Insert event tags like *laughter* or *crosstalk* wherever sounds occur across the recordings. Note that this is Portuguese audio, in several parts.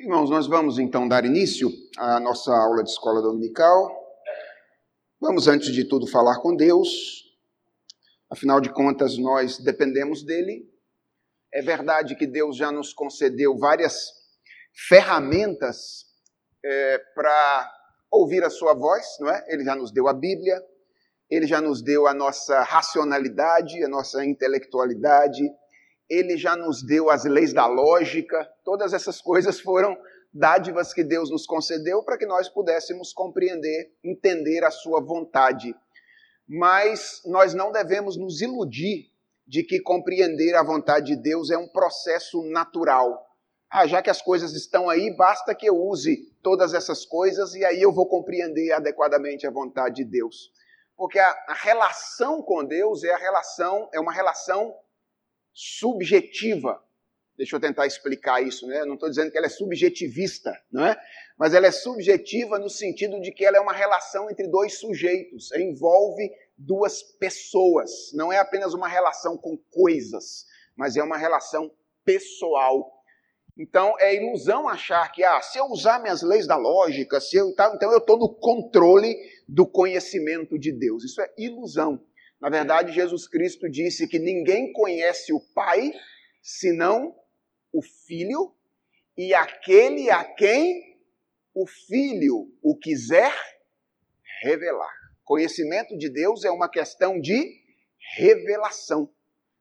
Irmãos, nós vamos então dar início à nossa aula de escola dominical. Vamos, antes de tudo, falar com Deus. Afinal de contas, nós dependemos dele. É verdade que Deus já nos concedeu várias ferramentas é, para ouvir a sua voz, não é? Ele já nos deu a Bíblia, ele já nos deu a nossa racionalidade, a nossa intelectualidade, ele já nos deu as leis da lógica, todas essas coisas foram dádivas que Deus nos concedeu para que nós pudéssemos compreender, entender a sua vontade. Mas nós não devemos nos iludir de que compreender a vontade de Deus é um processo natural. Ah, já que as coisas estão aí, basta que eu use todas essas coisas e aí eu vou compreender adequadamente a vontade de Deus. Porque a, a relação com Deus é a relação, é uma relação subjetiva. Deixa eu tentar explicar isso, né? não estou dizendo que ela é subjetivista, não é? Mas ela é subjetiva no sentido de que ela é uma relação entre dois sujeitos, envolve duas pessoas. Não é apenas uma relação com coisas, mas é uma relação pessoal. Então é ilusão achar que ah, se eu usar minhas leis da lógica, se eu então eu estou no controle do conhecimento de Deus. Isso é ilusão. Na verdade, Jesus Cristo disse que ninguém conhece o Pai senão o Filho e aquele a quem o Filho o quiser revelar. Conhecimento de Deus é uma questão de revelação.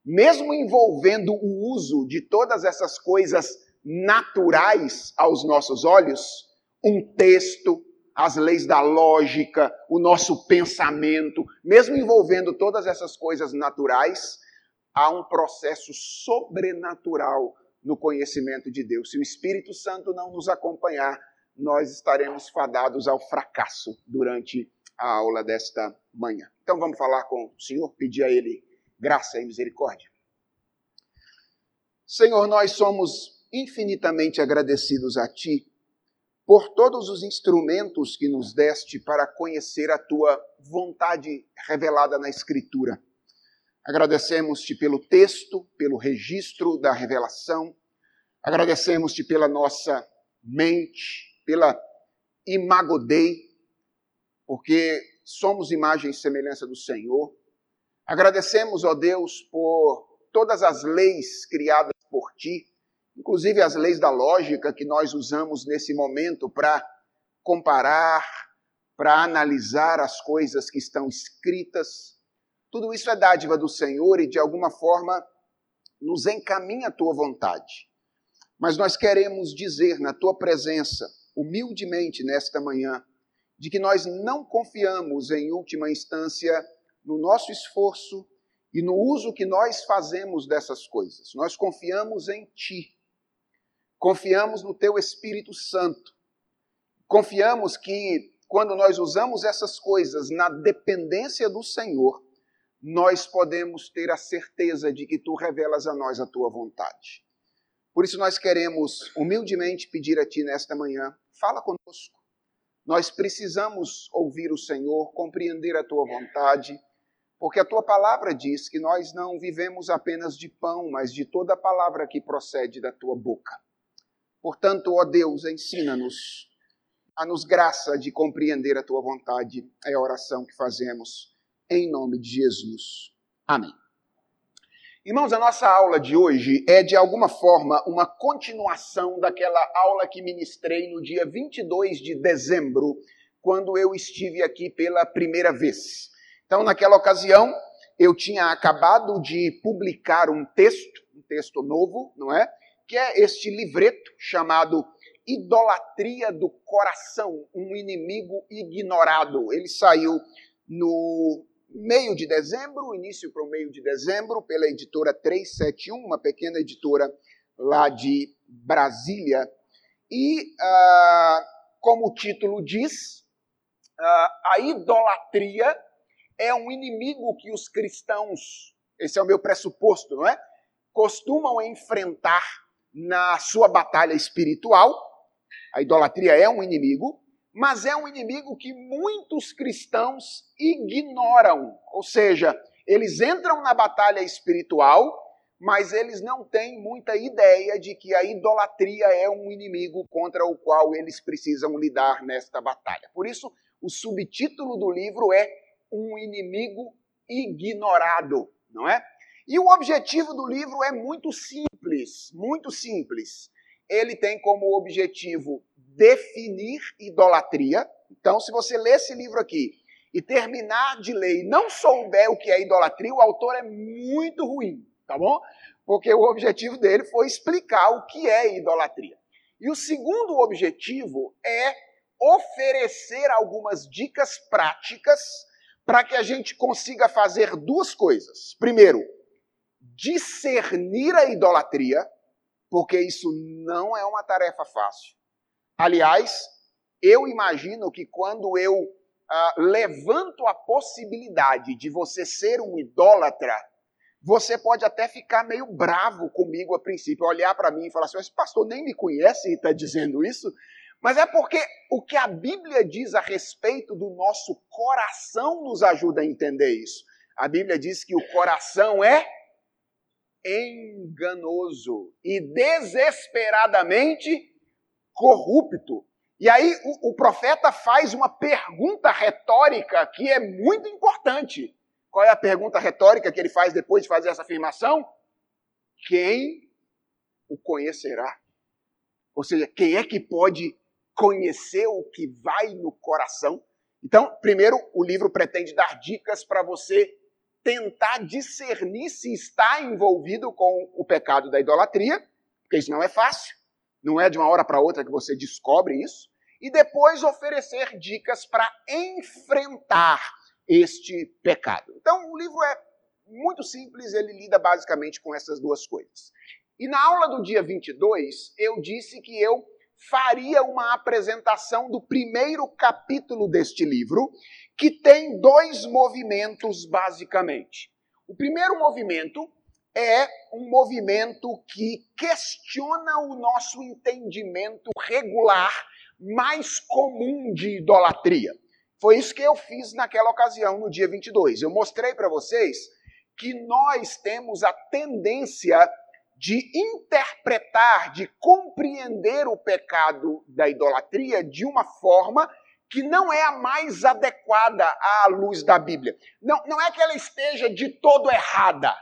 Mesmo envolvendo o uso de todas essas coisas naturais aos nossos olhos, um texto, as leis da lógica, o nosso pensamento, mesmo envolvendo todas essas coisas naturais, há um processo sobrenatural no conhecimento de Deus. Se o Espírito Santo não nos acompanhar, nós estaremos fadados ao fracasso durante a aula desta manhã. Então vamos falar com o Senhor, pedir a Ele graça e misericórdia. Senhor, nós somos infinitamente agradecidos a Ti por todos os instrumentos que nos deste para conhecer a tua vontade revelada na Escritura. Agradecemos-te pelo texto, pelo registro da revelação, agradecemos-te pela nossa mente, pela imago Dei, porque somos imagem e semelhança do Senhor. Agradecemos, ó Deus, por todas as leis criadas por ti, inclusive as leis da lógica que nós usamos nesse momento para comparar, para analisar as coisas que estão escritas. Tudo isso é dádiva do Senhor e de alguma forma nos encaminha a tua vontade. Mas nós queremos dizer na tua presença, humildemente nesta manhã, de que nós não confiamos em última instância no nosso esforço e no uso que nós fazemos dessas coisas. Nós confiamos em ti Confiamos no Teu Espírito Santo. Confiamos que quando nós usamos essas coisas na dependência do Senhor, nós podemos ter a certeza de que Tu revelas a nós a Tua vontade. Por isso nós queremos humildemente pedir a Ti nesta manhã, fala conosco. Nós precisamos ouvir o Senhor, compreender a Tua vontade, porque a Tua palavra diz que nós não vivemos apenas de pão, mas de toda a palavra que procede da Tua boca. Portanto, ó Deus, ensina-nos a nos graça de compreender a tua vontade. É a oração que fazemos em nome de Jesus. Amém. Irmãos, a nossa aula de hoje é de alguma forma uma continuação daquela aula que ministrei no dia 22 de dezembro, quando eu estive aqui pela primeira vez. Então, naquela ocasião, eu tinha acabado de publicar um texto, um texto novo, não é? Que é este livreto chamado Idolatria do Coração, um inimigo ignorado. Ele saiu no meio de dezembro, início para o meio de dezembro, pela editora 371, uma pequena editora lá de Brasília. E, ah, como o título diz, ah, a idolatria é um inimigo que os cristãos, esse é o meu pressuposto, não é? Costumam enfrentar na sua batalha espiritual. A idolatria é um inimigo, mas é um inimigo que muitos cristãos ignoram. Ou seja, eles entram na batalha espiritual, mas eles não têm muita ideia de que a idolatria é um inimigo contra o qual eles precisam lidar nesta batalha. Por isso, o subtítulo do livro é Um Inimigo Ignorado, não é? E o objetivo do livro é muito simples, muito simples. Ele tem como objetivo definir idolatria. Então, se você ler esse livro aqui e terminar de ler e não souber o que é idolatria, o autor é muito ruim tá bom? Porque o objetivo dele foi explicar o que é idolatria. E o segundo objetivo é oferecer algumas dicas práticas para que a gente consiga fazer duas coisas. Primeiro, discernir a idolatria, porque isso não é uma tarefa fácil. Aliás, eu imagino que quando eu uh, levanto a possibilidade de você ser um idólatra, você pode até ficar meio bravo comigo a princípio, olhar para mim e falar assim: esse pastor nem me conhece e está dizendo isso. Mas é porque o que a Bíblia diz a respeito do nosso coração nos ajuda a entender isso. A Bíblia diz que o coração é enganoso e desesperadamente corrupto. E aí o, o profeta faz uma pergunta retórica que é muito importante. Qual é a pergunta retórica que ele faz depois de fazer essa afirmação? Quem o conhecerá? Ou seja, quem é que pode conhecer o que vai no coração? Então, primeiro, o livro pretende dar dicas para você tentar discernir se está envolvido com o pecado da idolatria, porque isso não é fácil, não é de uma hora para outra que você descobre isso, e depois oferecer dicas para enfrentar este pecado. Então, o livro é muito simples, ele lida basicamente com essas duas coisas. E na aula do dia 22, eu disse que eu faria uma apresentação do primeiro capítulo deste livro, que tem dois movimentos basicamente. O primeiro movimento é um movimento que questiona o nosso entendimento regular mais comum de idolatria. Foi isso que eu fiz naquela ocasião, no dia 22. Eu mostrei para vocês que nós temos a tendência de interpretar, de compreender o pecado da idolatria de uma forma que não é a mais adequada à luz da Bíblia. Não, não é que ela esteja de todo errada.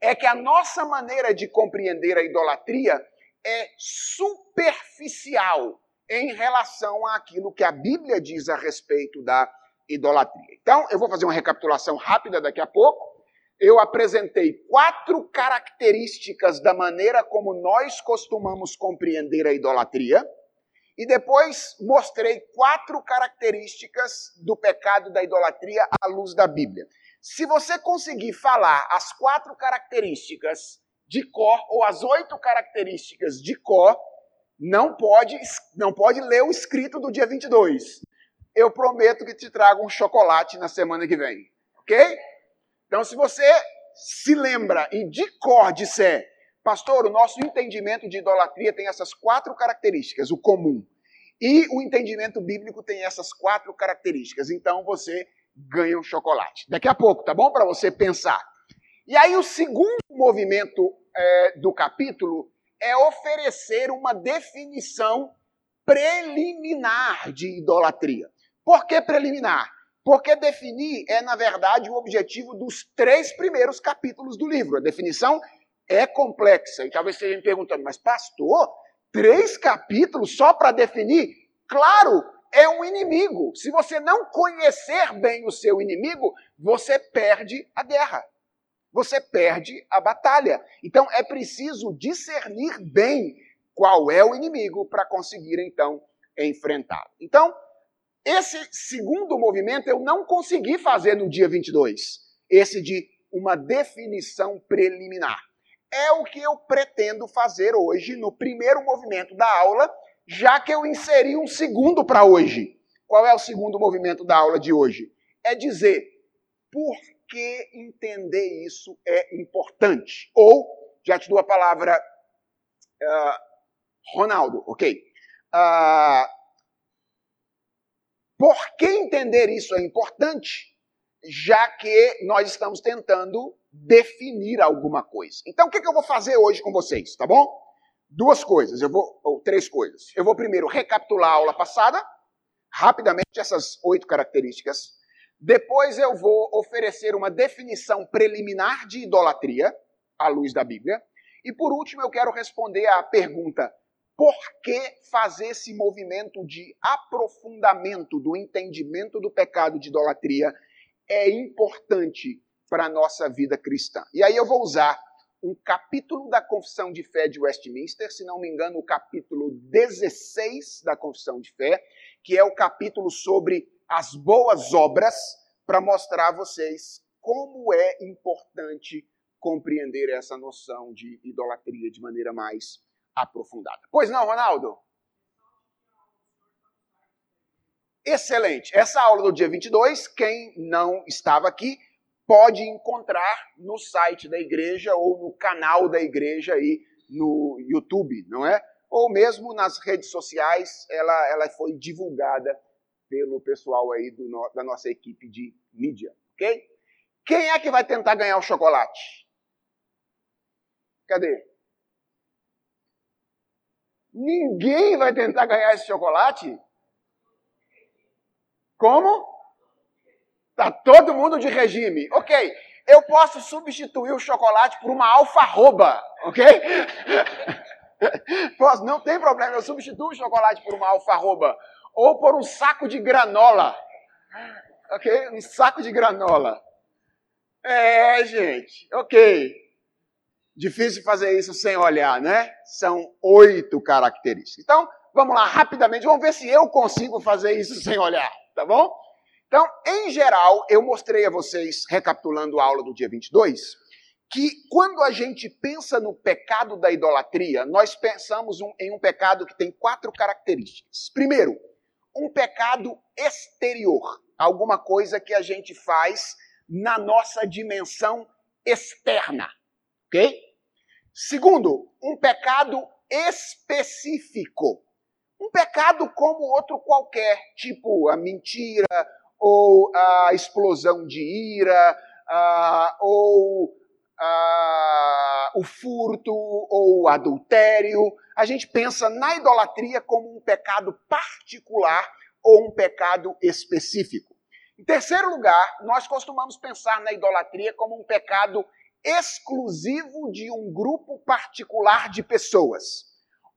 É que a nossa maneira de compreender a idolatria é superficial em relação àquilo que a Bíblia diz a respeito da idolatria. Então, eu vou fazer uma recapitulação rápida daqui a pouco. Eu apresentei quatro características da maneira como nós costumamos compreender a idolatria. E depois mostrei quatro características do pecado da idolatria à luz da Bíblia. Se você conseguir falar as quatro características de cor, ou as oito características de cor, não pode, não pode ler o escrito do dia 22. Eu prometo que te trago um chocolate na semana que vem. Ok? Então, se você se lembra e de cor disser, pastor, o nosso entendimento de idolatria tem essas quatro características, o comum. E o entendimento bíblico tem essas quatro características. Então você ganha um chocolate. Daqui a pouco, tá bom? Para você pensar. E aí, o segundo movimento é, do capítulo é oferecer uma definição preliminar de idolatria. Por que preliminar? Porque definir é, na verdade, o objetivo dos três primeiros capítulos do livro. A definição é complexa. E talvez você me perguntando, mas pastor, três capítulos só para definir? Claro, é um inimigo. Se você não conhecer bem o seu inimigo, você perde a guerra você perde a batalha. Então é preciso discernir bem qual é o inimigo para conseguir então enfrentá-lo. Então, esse segundo movimento eu não consegui fazer no dia 22, esse de uma definição preliminar. É o que eu pretendo fazer hoje no primeiro movimento da aula, já que eu inseri um segundo para hoje. Qual é o segundo movimento da aula de hoje? É dizer por que entender isso é importante. Ou, já te dou a palavra, uh, Ronaldo, ok? Uh, por que entender isso é importante? Já que nós estamos tentando definir alguma coisa. Então, o que, que eu vou fazer hoje com vocês, tá bom? Duas coisas, eu vou, ou três coisas. Eu vou primeiro recapitular a aula passada, rapidamente, essas oito características. Depois eu vou oferecer uma definição preliminar de idolatria, à luz da Bíblia. E por último, eu quero responder à pergunta: por que fazer esse movimento de aprofundamento do entendimento do pecado de idolatria é importante para a nossa vida cristã? E aí eu vou usar um capítulo da Confissão de Fé de Westminster, se não me engano, o capítulo 16 da Confissão de Fé, que é o capítulo sobre as boas obras, para mostrar a vocês como é importante compreender essa noção de idolatria de maneira mais aprofundada. Pois não, Ronaldo? Excelente. Essa aula do dia 22, quem não estava aqui, pode encontrar no site da igreja ou no canal da igreja aí no YouTube, não é? Ou mesmo nas redes sociais, ela, ela foi divulgada pelo pessoal aí do, da nossa equipe de mídia, ok? Quem é que vai tentar ganhar o chocolate? Cadê? Ninguém vai tentar ganhar esse chocolate? Como? Tá todo mundo de regime. Ok, eu posso substituir o chocolate por uma alfarroba, ok? *laughs* posso, não tem problema, eu substituo o chocolate por uma alfarroba. Ou por um saco de granola. Ok? Um saco de granola. É, gente, ok. Difícil fazer isso sem olhar, né? São oito características. Então, vamos lá, rapidamente, vamos ver se eu consigo fazer isso sem olhar, tá bom? Então, em geral, eu mostrei a vocês, recapitulando a aula do dia 22, que quando a gente pensa no pecado da idolatria, nós pensamos em um pecado que tem quatro características. Primeiro, um pecado exterior, alguma coisa que a gente faz na nossa dimensão externa. Ok? Segundo, um pecado específico. Um pecado como outro qualquer, tipo a mentira, ou a explosão de ira, ou o furto, ou o adultério. A gente pensa na idolatria como um pecado particular ou um pecado específico. Em terceiro lugar, nós costumamos pensar na idolatria como um pecado exclusivo de um grupo particular de pessoas,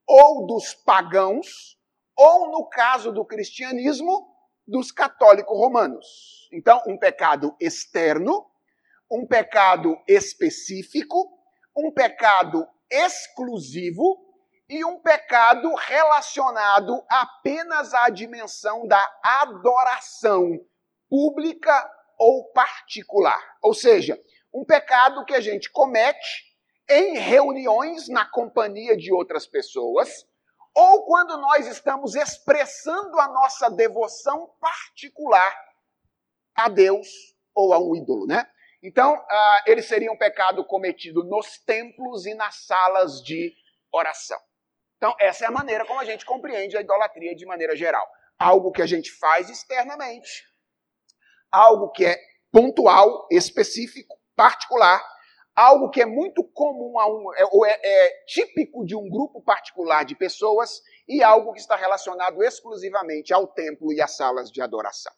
ou dos pagãos, ou no caso do cristianismo, dos católicos romanos. Então, um pecado externo, um pecado específico, um pecado exclusivo e um pecado relacionado apenas à dimensão da adoração pública ou particular. Ou seja, um pecado que a gente comete em reuniões na companhia de outras pessoas, ou quando nós estamos expressando a nossa devoção particular a Deus ou a um ídolo, né? Então, uh, ele seria um pecado cometido nos templos e nas salas de oração. Então, essa é a maneira como a gente compreende a idolatria de maneira geral. Algo que a gente faz externamente, algo que é pontual, específico, particular, algo que é muito comum a um, é, ou é, é típico de um grupo particular de pessoas e algo que está relacionado exclusivamente ao templo e às salas de adoração.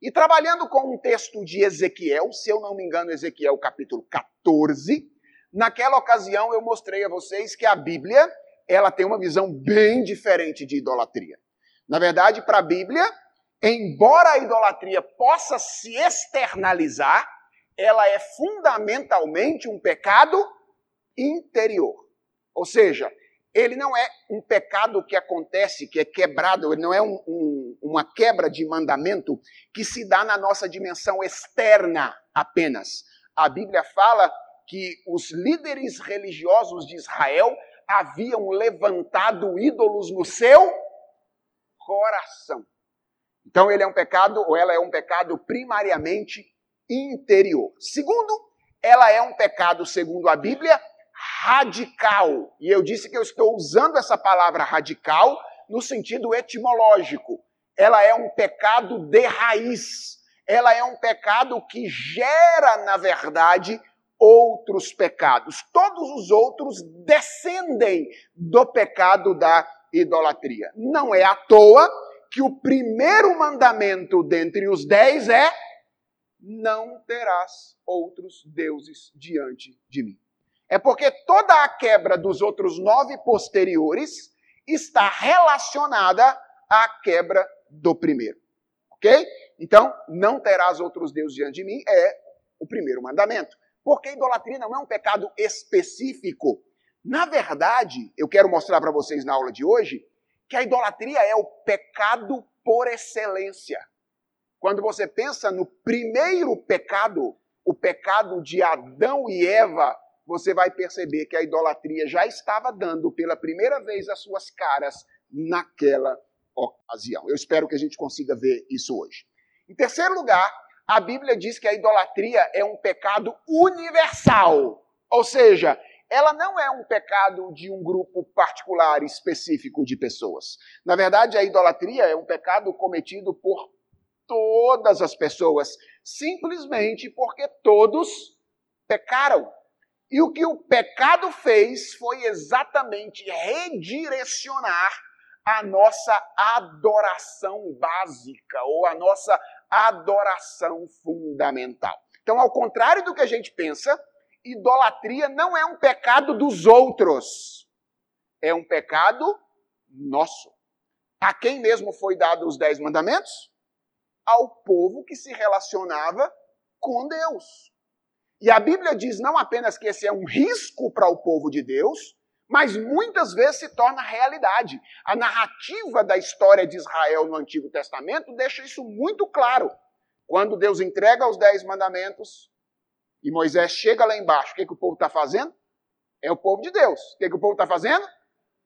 E trabalhando com um texto de Ezequiel, se eu não me engano, Ezequiel capítulo 14, naquela ocasião eu mostrei a vocês que a Bíblia, ela tem uma visão bem diferente de idolatria. Na verdade, para a Bíblia, embora a idolatria possa se externalizar, ela é fundamentalmente um pecado interior. Ou seja, ele não é um pecado que acontece, que é quebrado, ele não é um, um, uma quebra de mandamento que se dá na nossa dimensão externa apenas. A Bíblia fala que os líderes religiosos de Israel haviam levantado ídolos no seu coração. Então ele é um pecado, ou ela é um pecado primariamente interior. Segundo, ela é um pecado, segundo a Bíblia, radical. E eu disse que eu estou usando essa palavra radical no sentido etimológico. Ela é um pecado de raiz. ela é um pecado que gera, na verdade, outros pecados. Todos os outros descendem do pecado da idolatria. Não é à toa que o primeiro mandamento dentre os dez é: não terás outros deuses diante de mim. É porque toda a quebra dos outros nove posteriores está relacionada à quebra do primeiro. Ok? Então, não terás outros deuses diante de mim é o primeiro mandamento. Porque a idolatria não é um pecado específico. Na verdade, eu quero mostrar para vocês na aula de hoje que a idolatria é o pecado por excelência. Quando você pensa no primeiro pecado, o pecado de Adão e Eva, você vai perceber que a idolatria já estava dando pela primeira vez as suas caras naquela ocasião. Eu espero que a gente consiga ver isso hoje. Em terceiro lugar, a Bíblia diz que a idolatria é um pecado universal, ou seja, ela não é um pecado de um grupo particular específico de pessoas. Na verdade, a idolatria é um pecado cometido por todas as pessoas, simplesmente porque todos pecaram. E o que o pecado fez foi exatamente redirecionar a nossa adoração básica ou a nossa adoração fundamental. Então, ao contrário do que a gente pensa, idolatria não é um pecado dos outros, é um pecado nosso. A quem mesmo foi dado os dez mandamentos? Ao povo que se relacionava com Deus. E a Bíblia diz não apenas que esse é um risco para o povo de Deus, mas muitas vezes se torna realidade. A narrativa da história de Israel no Antigo Testamento deixa isso muito claro. Quando Deus entrega os dez mandamentos e Moisés chega lá embaixo, o que, que o povo está fazendo? É o povo de Deus. O que, que o povo está fazendo?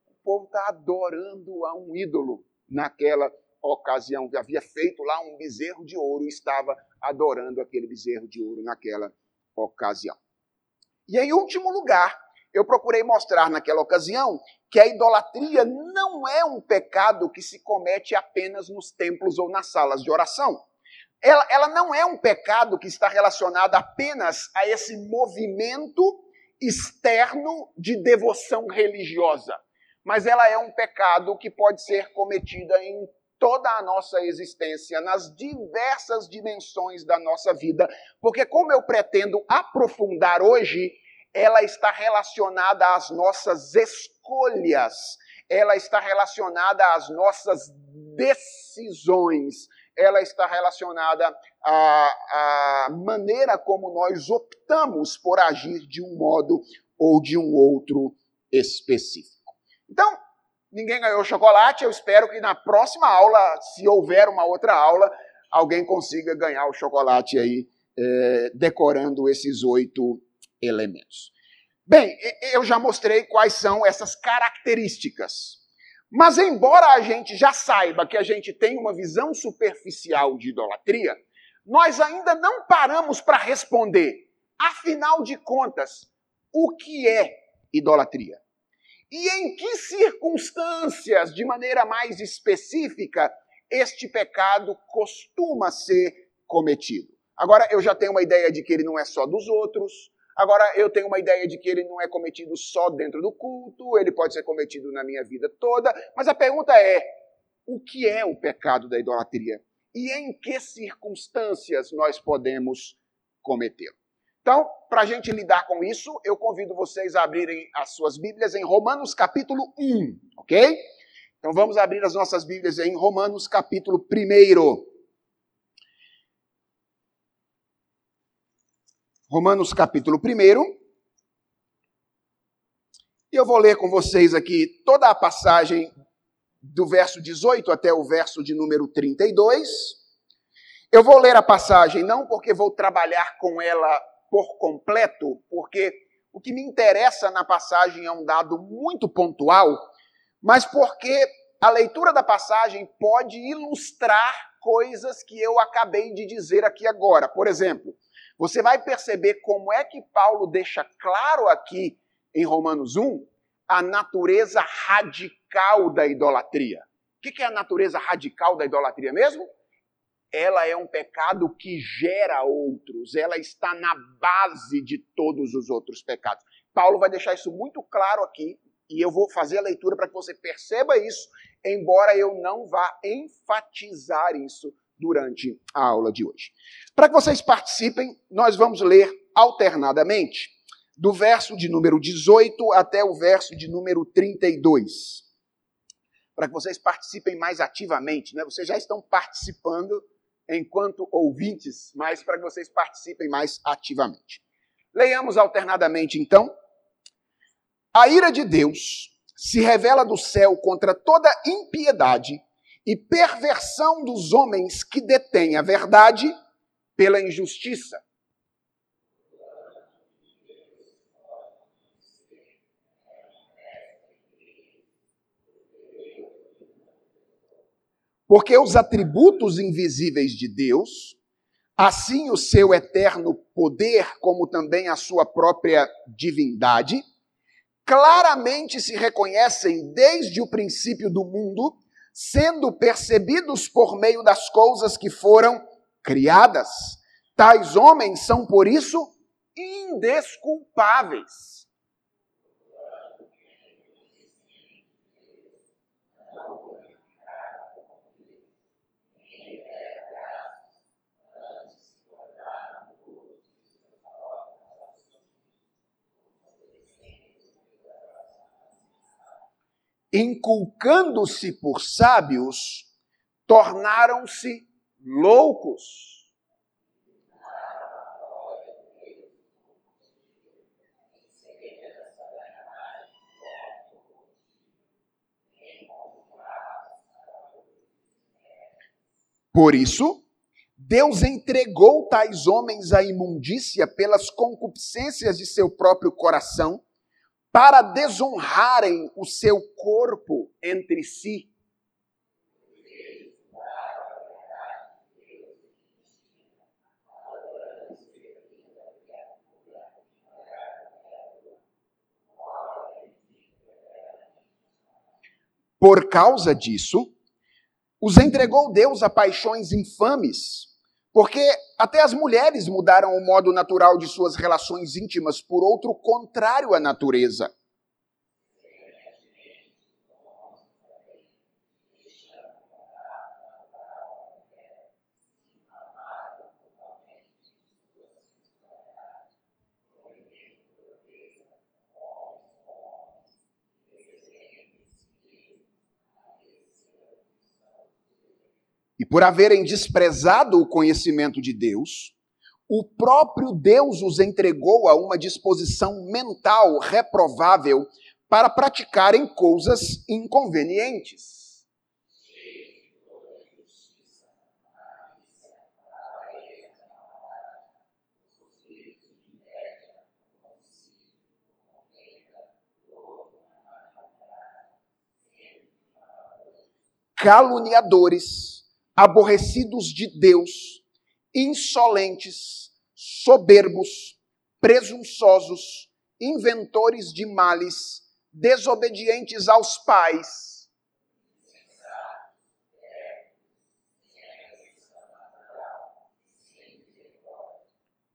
O povo está adorando a um ídolo naquela ocasião. Havia feito lá um bezerro de ouro e estava adorando aquele bezerro de ouro naquela ocasião. E em último lugar, eu procurei mostrar naquela ocasião que a idolatria não é um pecado que se comete apenas nos templos ou nas salas de oração. Ela, ela não é um pecado que está relacionado apenas a esse movimento externo de devoção religiosa, mas ela é um pecado que pode ser cometida em toda a nossa existência, nas diversas dimensões da nossa vida, porque, como eu pretendo aprofundar hoje, ela está relacionada às nossas escolhas, ela está relacionada às nossas decisões, ela está relacionada à, à maneira como nós optamos por agir de um modo ou de um outro específico. Então, ninguém ganhou chocolate. Eu espero que na próxima aula, se houver uma outra aula, alguém consiga ganhar o chocolate aí, é, decorando esses oito elementos. Bem, eu já mostrei quais são essas características. Mas, embora a gente já saiba que a gente tem uma visão superficial de idolatria, nós ainda não paramos para responder, afinal de contas, o que é idolatria? E em que circunstâncias, de maneira mais específica, este pecado costuma ser cometido? Agora eu já tenho uma ideia de que ele não é só dos outros. Agora eu tenho uma ideia de que ele não é cometido só dentro do culto, ele pode ser cometido na minha vida toda. Mas a pergunta é: o que é o pecado da idolatria? E em que circunstâncias nós podemos cometê-lo? Então, para a gente lidar com isso, eu convido vocês a abrirem as suas Bíblias em Romanos capítulo 1, ok? Então vamos abrir as nossas Bíblias em Romanos capítulo 1. Romanos capítulo 1. E eu vou ler com vocês aqui toda a passagem do verso 18 até o verso de número 32. Eu vou ler a passagem não porque vou trabalhar com ela por completo, porque o que me interessa na passagem é um dado muito pontual, mas porque a leitura da passagem pode ilustrar coisas que eu acabei de dizer aqui agora. Por exemplo, você vai perceber como é que Paulo deixa claro aqui em Romanos 1 a natureza radical da idolatria. O que é a natureza radical da idolatria mesmo? Ela é um pecado que gera outros, ela está na base de todos os outros pecados. Paulo vai deixar isso muito claro aqui, e eu vou fazer a leitura para que você perceba isso, embora eu não vá enfatizar isso durante a aula de hoje. Para que vocês participem, nós vamos ler alternadamente do verso de número 18 até o verso de número 32. Para que vocês participem mais ativamente, né? Vocês já estão participando enquanto ouvintes, mas para que vocês participem mais ativamente. Leiamos alternadamente então. A ira de Deus se revela do céu contra toda impiedade e perversão dos homens que detêm a verdade pela injustiça. Porque os atributos invisíveis de Deus, assim o seu eterno poder, como também a sua própria divindade, claramente se reconhecem desde o princípio do mundo, sendo percebidos por meio das coisas que foram criadas. Tais homens são, por isso, indesculpáveis. Inculcando-se por sábios, tornaram-se loucos. Por isso, Deus entregou tais homens à imundícia pelas concupiscências de seu próprio coração para desonrarem o seu corpo entre si. Por causa disso, os entregou Deus a paixões infames, porque até as mulheres mudaram o modo natural de suas relações íntimas por outro contrário à natureza. E por haverem desprezado o conhecimento de Deus, o próprio Deus os entregou a uma disposição mental reprovável para praticarem coisas inconvenientes. Caluniadores aborrecidos de Deus, insolentes, soberbos, presunçosos, inventores de males, desobedientes aos pais.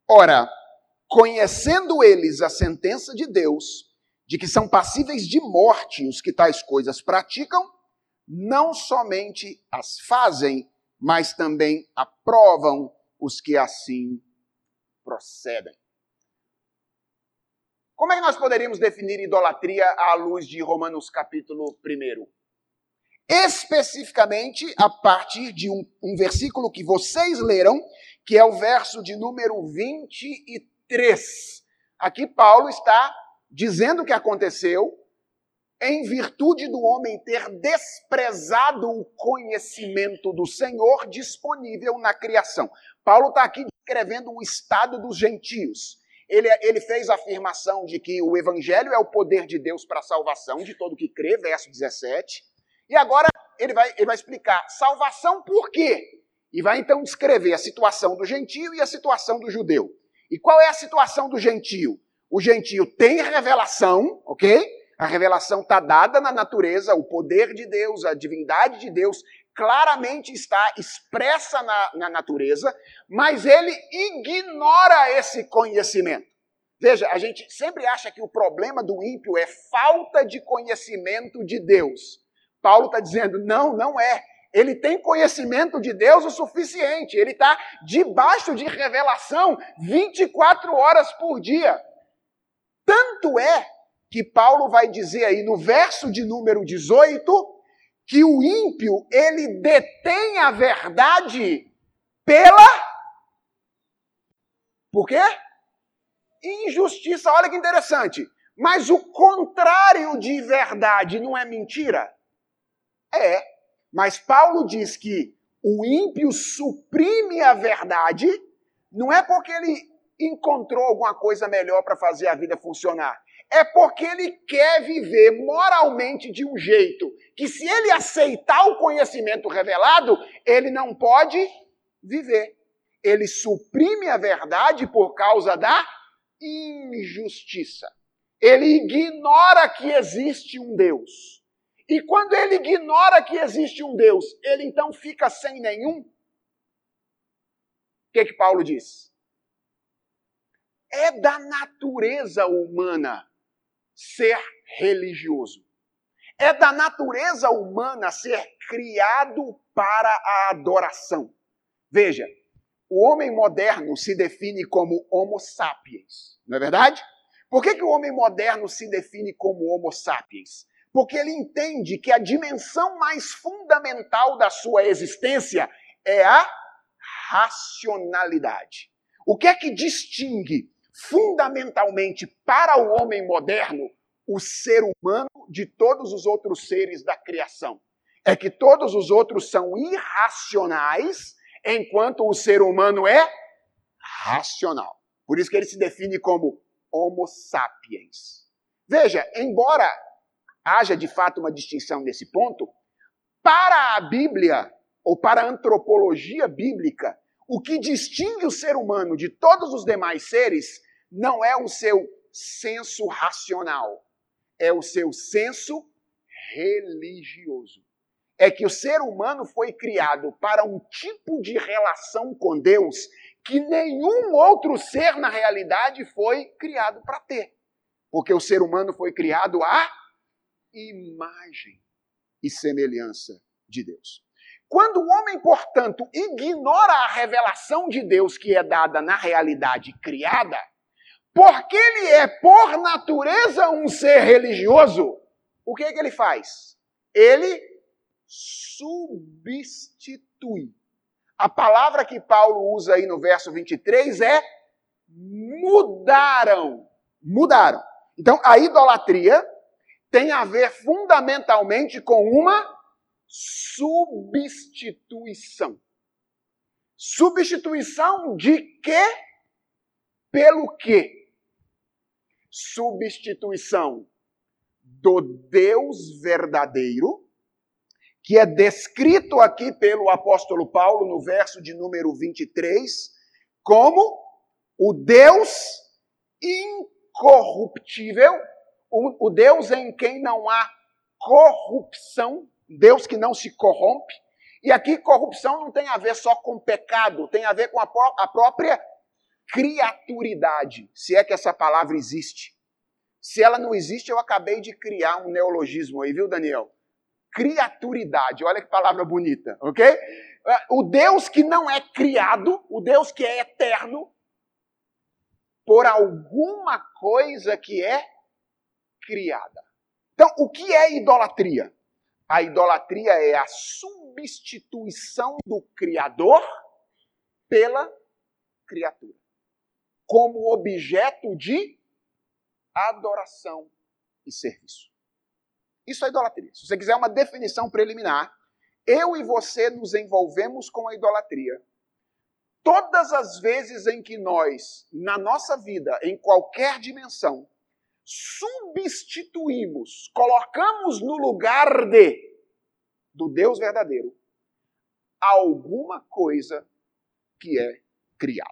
Ora, conhecendo eles a sentença de Deus, de que são passíveis de morte os que tais coisas praticam, não somente as fazem, mas também aprovam os que assim procedem. Como é que nós poderíamos definir idolatria à luz de Romanos capítulo 1? Especificamente a partir de um, um versículo que vocês leram, que é o verso de número 23. Aqui Paulo está dizendo o que aconteceu em virtude do homem ter desprezado o conhecimento do Senhor disponível na criação. Paulo está aqui descrevendo o estado dos gentios. Ele, ele fez a afirmação de que o evangelho é o poder de Deus para a salvação de todo que crê, verso 17. E agora ele vai, ele vai explicar salvação por quê? E vai então descrever a situação do gentio e a situação do judeu. E qual é a situação do gentio? O gentio tem revelação, ok? A revelação está dada na natureza, o poder de Deus, a divindade de Deus claramente está expressa na, na natureza, mas ele ignora esse conhecimento. Veja, a gente sempre acha que o problema do ímpio é falta de conhecimento de Deus. Paulo está dizendo, não, não é. Ele tem conhecimento de Deus o suficiente. Ele está debaixo de revelação 24 horas por dia. Tanto é que Paulo vai dizer aí no verso de número 18 que o ímpio ele detém a verdade pela por quê? Injustiça. Olha que interessante. Mas o contrário de verdade não é mentira? É. Mas Paulo diz que o ímpio suprime a verdade, não é porque ele encontrou alguma coisa melhor para fazer a vida funcionar. É porque ele quer viver moralmente de um jeito que, se ele aceitar o conhecimento revelado, ele não pode viver. Ele suprime a verdade por causa da injustiça. Ele ignora que existe um Deus. E quando ele ignora que existe um Deus, ele então fica sem nenhum? O que, que Paulo diz? É da natureza humana ser religioso. É da natureza humana ser criado para a adoração. Veja, o homem moderno se define como Homo sapiens, não é verdade? Por que, que o homem moderno se define como Homo sapiens? porque ele entende que a dimensão mais fundamental da sua existência é a racionalidade. O que é que distingue fundamentalmente para o homem moderno o ser humano de todos os outros seres da criação? É que todos os outros são irracionais, enquanto o ser humano é racional. Por isso que ele se define como Homo sapiens. Veja, embora haja de fato uma distinção nesse ponto, para a Bíblia, ou para a antropologia bíblica, o que distingue o ser humano de todos os demais seres não é o seu senso racional, é o seu senso religioso. É que o ser humano foi criado para um tipo de relação com Deus que nenhum outro ser na realidade foi criado para ter. Porque o ser humano foi criado a imagem e semelhança de Deus. Quando o homem, portanto, ignora a revelação de Deus que é dada na realidade criada, porque ele é, por natureza, um ser religioso, o que, é que ele faz? Ele substitui. A palavra que Paulo usa aí no verso 23 é mudaram. Mudaram. Então, a idolatria tem a ver fundamentalmente com uma substituição. Substituição de quê? Pelo quê? Substituição do Deus verdadeiro, que é descrito aqui pelo apóstolo Paulo no verso de número 23, como o Deus incorruptível o, o Deus em quem não há corrupção, Deus que não se corrompe. E aqui corrupção não tem a ver só com pecado, tem a ver com a, a própria criaturidade, se é que essa palavra existe. Se ela não existe, eu acabei de criar um neologismo aí, viu, Daniel? Criaturidade, olha que palavra bonita, ok? Ah, o Deus que não é criado, o Deus que é eterno, por alguma coisa que é criada. Então, o que é idolatria? A idolatria é a substituição do Criador pela criatura, como objeto de adoração e serviço. Isso é idolatria. Se você quiser uma definição preliminar, eu e você nos envolvemos com a idolatria todas as vezes em que nós, na nossa vida, em qualquer dimensão, substituímos, colocamos no lugar de do Deus verdadeiro alguma coisa que é criada.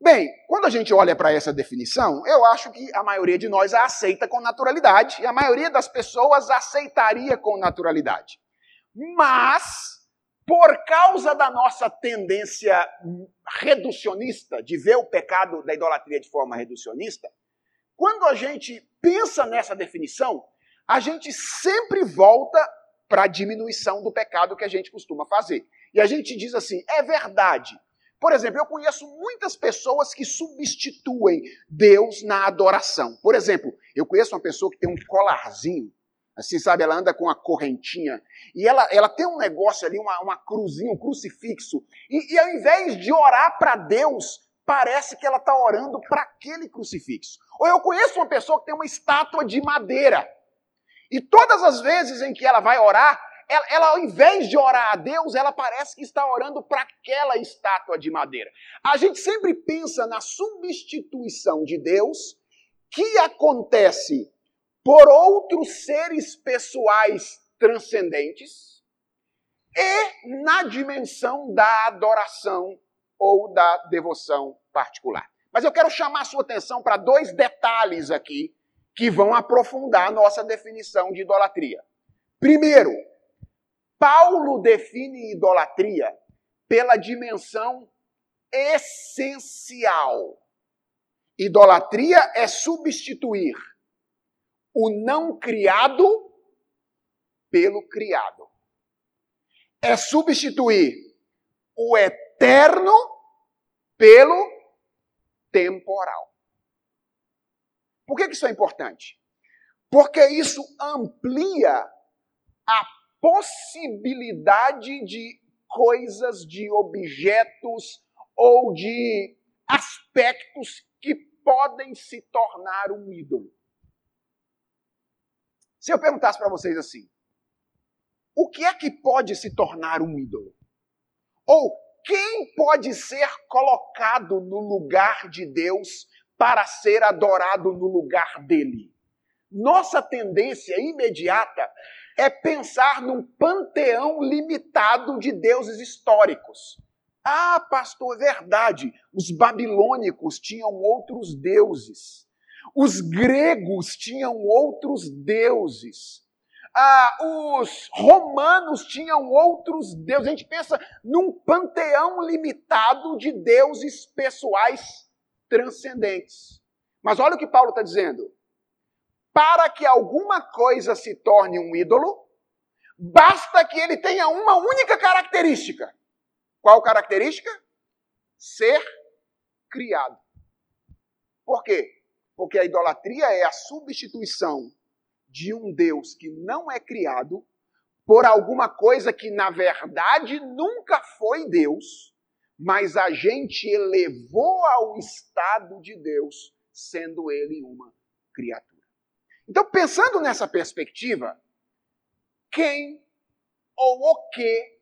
Bem, quando a gente olha para essa definição, eu acho que a maioria de nós a aceita com naturalidade, e a maioria das pessoas aceitaria com naturalidade. Mas, por causa da nossa tendência reducionista, de ver o pecado da idolatria de forma reducionista, quando a gente pensa nessa definição, a gente sempre volta para a diminuição do pecado que a gente costuma fazer. E a gente diz assim: é verdade por exemplo, eu conheço muitas pessoas que substituem Deus na adoração. Por exemplo, eu conheço uma pessoa que tem um colarzinho, assim, sabe? Ela anda com uma correntinha e ela, ela tem um negócio ali, uma, uma cruzinha, um crucifixo. E, e ao invés de orar para Deus, parece que ela está orando para aquele crucifixo. Ou eu conheço uma pessoa que tem uma estátua de madeira. E todas as vezes em que ela vai orar, ela, ela, ao invés de orar a Deus, ela parece que está orando para aquela estátua de madeira. A gente sempre pensa na substituição de Deus que acontece por outros seres pessoais transcendentes e na dimensão da adoração ou da devoção particular. Mas eu quero chamar a sua atenção para dois detalhes aqui que vão aprofundar nossa definição de idolatria. Primeiro, Paulo define idolatria pela dimensão essencial. Idolatria é substituir o não criado pelo criado. É substituir o eterno pelo temporal. Por que isso é importante? Porque isso amplia a possibilidade de coisas, de objetos ou de aspectos que podem se tornar um ídolo. Se eu perguntasse para vocês assim, o que é que pode se tornar um ídolo? Ou quem pode ser colocado no lugar de Deus para ser adorado no lugar dele? Nossa tendência imediata é pensar num panteão limitado de deuses históricos. Ah, pastor, é verdade. Os babilônicos tinham outros deuses. Os gregos tinham outros deuses. Ah, os romanos tinham outros deuses. A gente pensa num panteão limitado de deuses pessoais transcendentes. Mas olha o que Paulo está dizendo para que alguma coisa se torne um ídolo, basta que ele tenha uma única característica. Qual característica? Ser criado. Por quê? Porque a idolatria é a substituição de um Deus que não é criado por alguma coisa que na verdade nunca foi Deus, mas a gente elevou ao estado de Deus, sendo ele uma criatura. Então, pensando nessa perspectiva, quem ou o que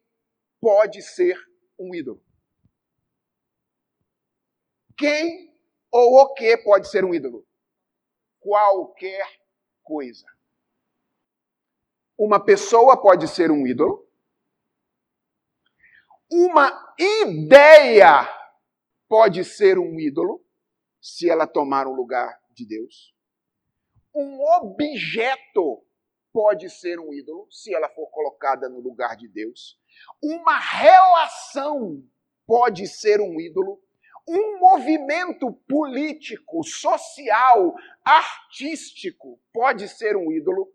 pode ser um ídolo? Quem ou o que pode ser um ídolo? Qualquer coisa. Uma pessoa pode ser um ídolo. Uma ideia pode ser um ídolo, se ela tomar o lugar de Deus. Um objeto pode ser um ídolo, se ela for colocada no lugar de Deus. Uma relação pode ser um ídolo. Um movimento político, social, artístico pode ser um ídolo.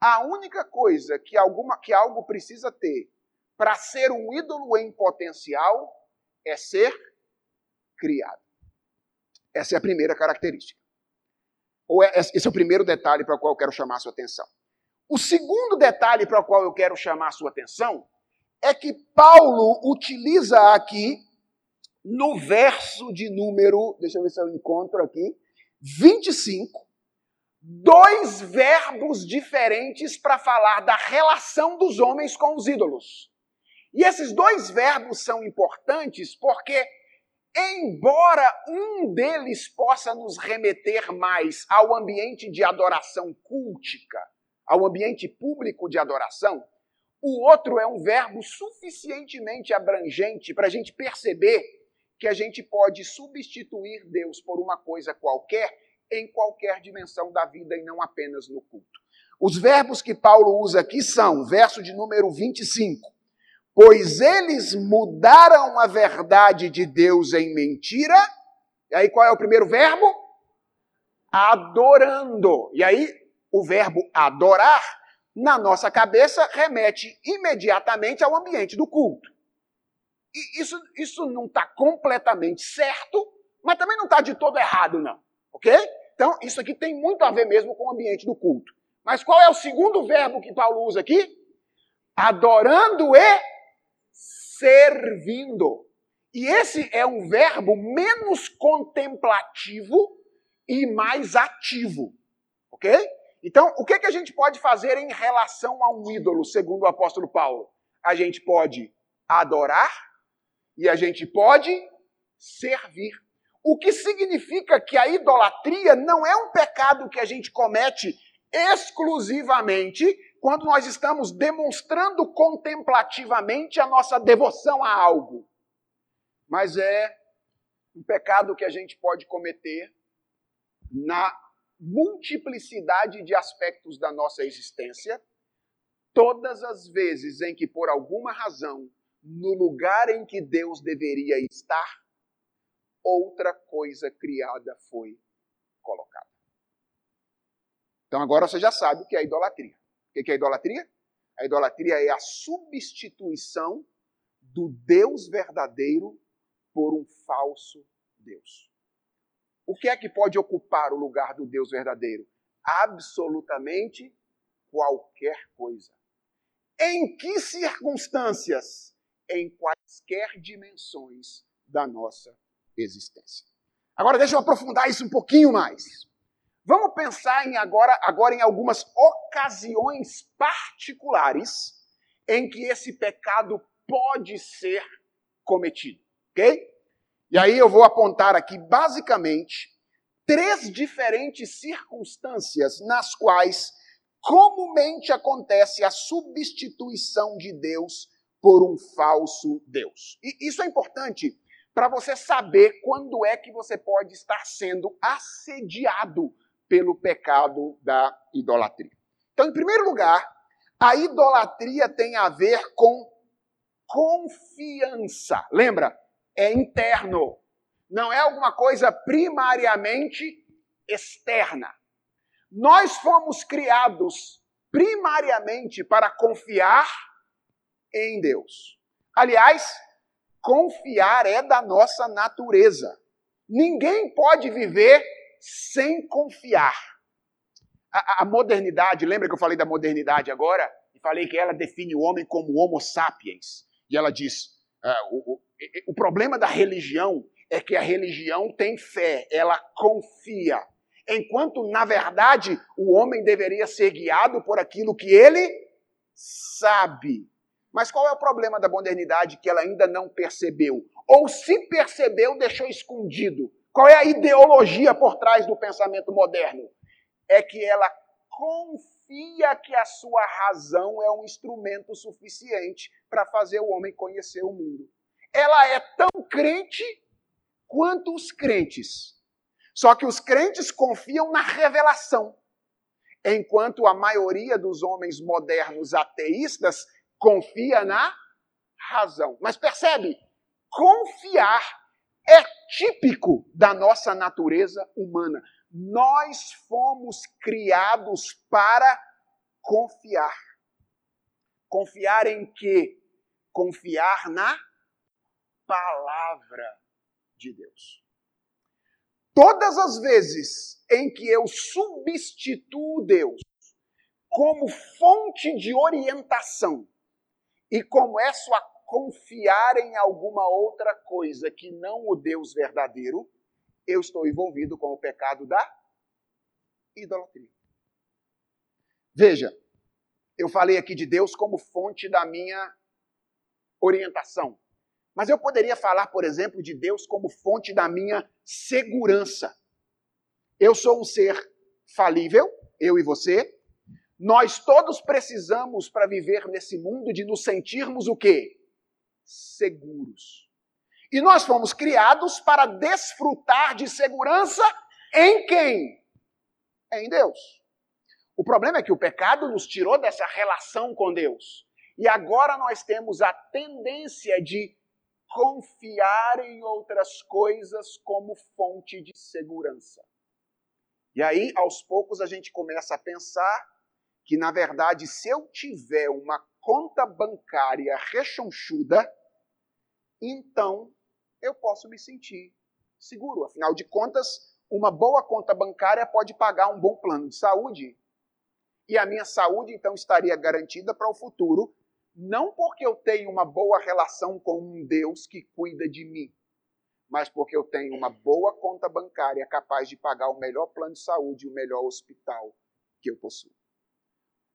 A única coisa que, alguma, que algo precisa ter para ser um ídolo em potencial é ser criado. Essa é a primeira característica. Ou é, esse é o primeiro detalhe para o qual eu quero chamar a sua atenção. O segundo detalhe para o qual eu quero chamar a sua atenção é que Paulo utiliza aqui, no verso de número, deixa eu ver se eu encontro aqui, 25, dois verbos diferentes para falar da relação dos homens com os ídolos. E esses dois verbos são importantes porque Embora um deles possa nos remeter mais ao ambiente de adoração cultica, ao ambiente público de adoração, o outro é um verbo suficientemente abrangente para a gente perceber que a gente pode substituir Deus por uma coisa qualquer em qualquer dimensão da vida e não apenas no culto. Os verbos que Paulo usa aqui são, verso de número 25, pois eles mudaram a verdade de Deus em mentira. E aí qual é o primeiro verbo? Adorando. E aí o verbo adorar, na nossa cabeça, remete imediatamente ao ambiente do culto. E isso, isso não está completamente certo, mas também não está de todo errado, não. Ok? Então, isso aqui tem muito a ver mesmo com o ambiente do culto. Mas qual é o segundo verbo que Paulo usa aqui? Adorando e servindo. E esse é um verbo menos contemplativo e mais ativo. Ok? Então, o que, que a gente pode fazer em relação a um ídolo, segundo o apóstolo Paulo? A gente pode adorar e a gente pode servir. O que significa que a idolatria não é um pecado que a gente comete exclusivamente quando nós estamos demonstrando contemplativamente a nossa devoção a algo. Mas é um pecado que a gente pode cometer na multiplicidade de aspectos da nossa existência, todas as vezes em que, por alguma razão, no lugar em que Deus deveria estar, outra coisa criada foi colocada. Então agora você já sabe o que é idolatria. O que é idolatria? A idolatria é a substituição do Deus verdadeiro por um falso Deus. O que é que pode ocupar o lugar do Deus verdadeiro? Absolutamente qualquer coisa. Em que circunstâncias? Em quaisquer dimensões da nossa existência. Agora deixa eu aprofundar isso um pouquinho mais. Vamos pensar em agora, agora em algumas ocasiões particulares em que esse pecado pode ser cometido, ok? E aí eu vou apontar aqui basicamente três diferentes circunstâncias nas quais comumente acontece a substituição de Deus por um falso Deus. E isso é importante para você saber quando é que você pode estar sendo assediado pelo pecado da idolatria. Então, em primeiro lugar, a idolatria tem a ver com confiança. Lembra? É interno. Não é alguma coisa primariamente externa. Nós fomos criados primariamente para confiar em Deus. Aliás, confiar é da nossa natureza. Ninguém pode viver sem confiar. A, a, modernidade, lembra que eu falei da modernidade agora? E falei que ela define o homem como homo sapiens. E ela diz: uh, o, o, o problema da religião é que a religião tem fé, ela confia. Enquanto, na verdade, o homem deveria ser guiado por aquilo que ele sabe. Mas qual é o problema da modernidade que ela ainda não percebeu? Ou se percebeu, deixou escondido? Qual é a ideologia por trás do pensamento moderno? É que ela confia que a sua razão é um instrumento suficiente para fazer o homem conhecer o mundo. Ela é tão crente quanto os crentes. Só que os crentes confiam na revelação, enquanto a maioria dos homens modernos ateístas confia na razão. Mas percebe? Confiar é típico da nossa natureza humana. Nós fomos criados para confiar. Confiar em quê? Confiar na palavra de Deus. Todas as vezes em que eu substituo Deus como fonte de orientação e começo a confiar em alguma outra coisa que não o Deus verdadeiro, eu estou envolvido com o pecado da idolatria. Veja, eu falei aqui de Deus como fonte da minha orientação. Mas eu poderia falar, por exemplo, de Deus como fonte da minha segurança. Eu sou um ser falível, eu e você. Nós todos precisamos, para viver nesse mundo, de nos sentirmos o quê? seguros. E nós fomos criados para desfrutar de segurança em quem? Em Deus. O problema é que o pecado nos tirou dessa relação com Deus. E agora nós temos a tendência de confiar em outras coisas como fonte de segurança. E aí, aos poucos, a gente começa a pensar que, na verdade, se eu tiver uma conta bancária rechonchuda, então eu posso me sentir seguro. Afinal de contas, uma boa conta bancária pode pagar um bom plano de saúde. E a minha saúde, então, estaria garantida para o futuro, não porque eu tenho uma boa relação com um Deus que cuida de mim, mas porque eu tenho uma boa conta bancária capaz de pagar o melhor plano de saúde e o melhor hospital que eu possuo.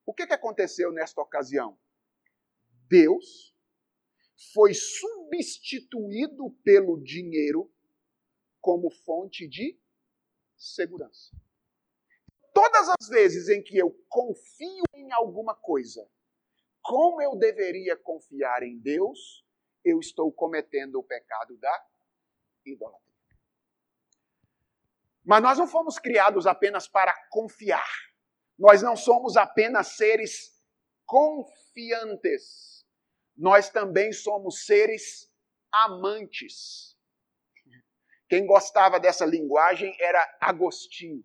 O que, que aconteceu nesta ocasião? Deus foi substituído pelo dinheiro como fonte de segurança. Todas as vezes em que eu confio em alguma coisa, como eu deveria confiar em Deus, eu estou cometendo o pecado da idolatria. Mas nós não fomos criados apenas para confiar. Nós não somos apenas seres confiantes. Nós também somos seres amantes. Quem gostava dessa linguagem era Agostinho.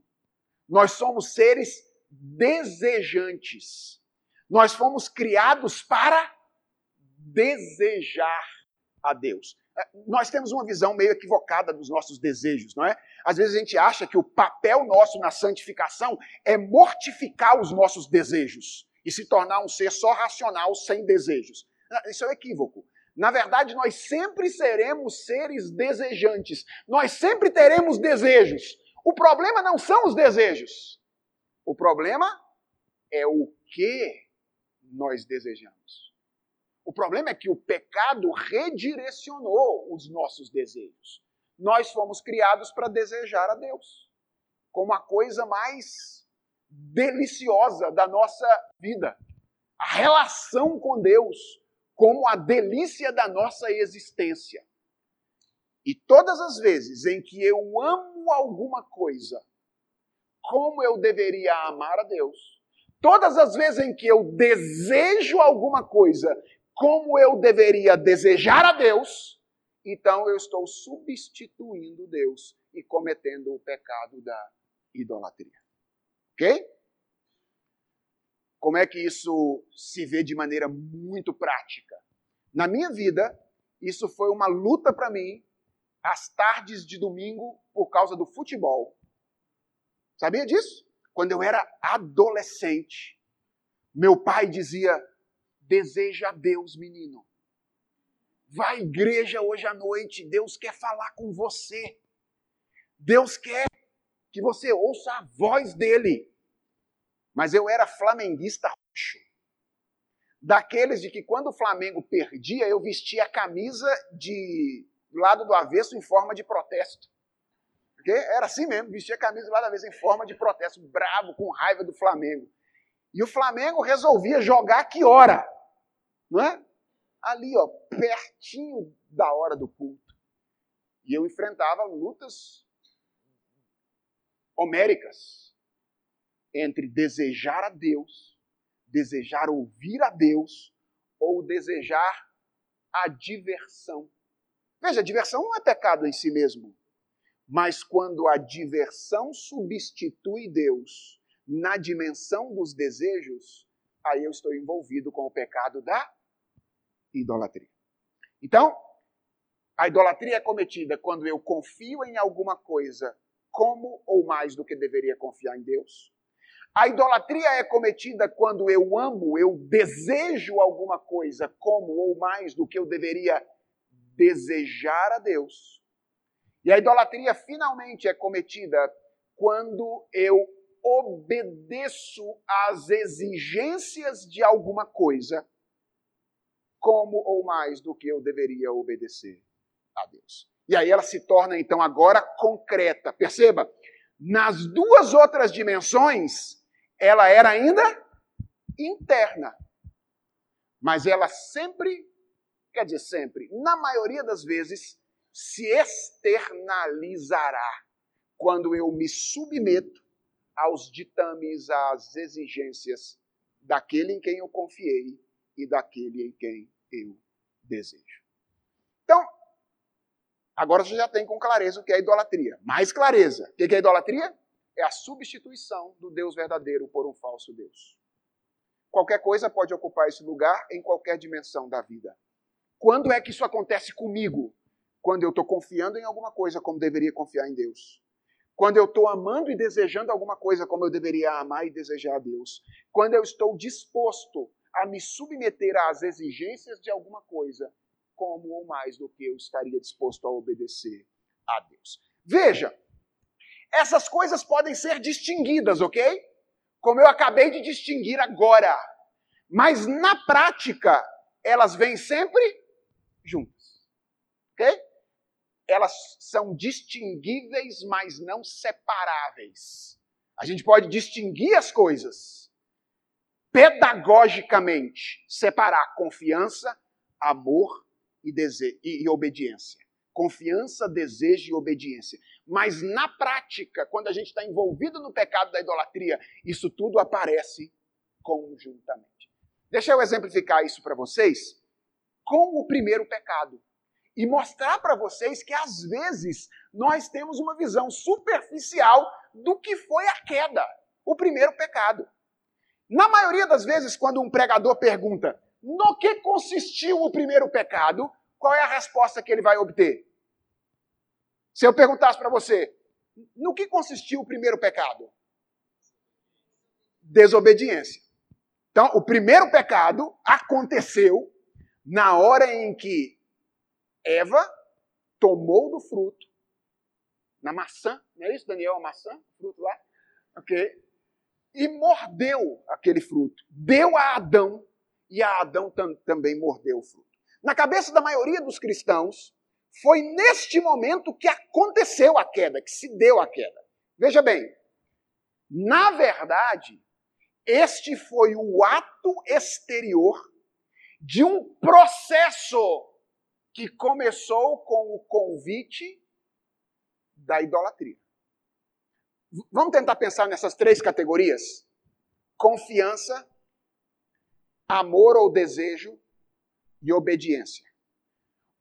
Nós somos seres desejantes. Nós fomos criados para desejar a Deus. É, nós temos uma visão meio equivocada dos nossos desejos, não é? Às vezes a gente acha que o papel nosso na santificação é mortificar os nossos desejos e se tornar um ser só racional, sem desejos. Isso é um equívoco. Na verdade, nós sempre seremos seres desejantes. Nós sempre teremos desejos. O problema não são os desejos. O problema é o que nós desejamos. O problema é que o pecado redirecionou os nossos desejos. Nós fomos criados para desejar a Deus como a coisa mais deliciosa da nossa vida. A relação com Deus como a delícia da nossa existência. E todas as vezes em que eu amo alguma coisa, como eu deveria amar a Deus, todas as vezes em que eu desejo alguma coisa como eu deveria desejar a Deus, então eu estou substituindo Deus e cometendo o pecado da idolatria. Ok? Como é que isso se vê de maneira muito prática? Na minha vida, isso foi uma luta para mim, às tardes de domingo, por causa do futebol. Sabia disso? Quando eu era adolescente, meu pai dizia: Deseja a Deus, menino. Vá à igreja hoje à noite. Deus quer falar com você. Deus quer que você ouça a voz dele. Mas eu era flamenguista roxo. Daqueles de que quando o Flamengo perdia, eu vestia a camisa de lado do avesso em forma de protesto. Porque era assim mesmo, vestia a camisa do lado do avesso em forma de protesto, bravo, com raiva do Flamengo. E o Flamengo resolvia jogar que hora? Não é? Ali, ó, pertinho da hora do culto. E eu enfrentava lutas homéricas entre desejar a Deus, desejar ouvir a Deus ou desejar a diversão. Veja, a diversão não é pecado em si mesmo, mas quando a diversão substitui Deus na dimensão dos desejos, aí eu estou envolvido com o pecado da idolatria. Então, a idolatria é cometida quando eu confio em alguma coisa como ou mais do que deveria confiar em Deus. A idolatria é cometida quando eu amo, eu desejo alguma coisa como ou mais do que eu deveria desejar a Deus. E a idolatria finalmente é cometida quando eu obedeço às exigências de alguma coisa como ou mais do que eu deveria obedecer a Deus. E aí ela se torna então agora concreta. Perceba, nas duas outras dimensões, ela era ainda interna. Mas ela sempre, quer dizer, sempre, na maioria das vezes, se externalizará quando eu me submeto aos ditames, às exigências daquele em quem eu confiei e daquele em quem eu desejo. Então, agora você já tem com clareza o que é idolatria. Mais clareza. O que é idolatria? É a substituição do Deus verdadeiro por um falso Deus. Qualquer coisa pode ocupar esse lugar em qualquer dimensão da vida. Quando é que isso acontece comigo? Quando eu estou confiando em alguma coisa como deveria confiar em Deus. Quando eu estou amando e desejando alguma coisa como eu deveria amar e desejar a Deus. Quando eu estou disposto a me submeter às exigências de alguma coisa, como ou mais do que eu estaria disposto a obedecer a Deus. Veja, essas coisas podem ser distinguidas, ok? Como eu acabei de distinguir agora. Mas na prática, elas vêm sempre juntas. Ok? Elas são distinguíveis, mas não separáveis. A gente pode distinguir as coisas pedagogicamente, separar confiança, amor e, e, e obediência. Confiança, desejo e obediência. Mas na prática, quando a gente está envolvido no pecado da idolatria, isso tudo aparece conjuntamente. Deixa eu exemplificar isso para vocês com o primeiro pecado e mostrar para vocês que às vezes nós temos uma visão superficial do que foi a queda, o primeiro pecado. Na maioria das vezes, quando um pregador pergunta no que consistiu o primeiro pecado, qual é a resposta que ele vai obter? Se eu perguntasse para você, no que consistiu o primeiro pecado? Desobediência. Então, o primeiro pecado aconteceu na hora em que Eva tomou do fruto, na maçã, não é isso, Daniel? A maçã, fruto lá? Ok e mordeu aquele fruto. Deu a Adão e a Adão tam também mordeu o fruto. Na cabeça da maioria dos cristãos, foi neste momento que aconteceu a queda, que se deu a queda. Veja bem, na verdade, este foi o ato exterior de um processo que começou com o convite da idolatria. Vamos tentar pensar nessas três categorias: confiança, amor ou desejo e obediência.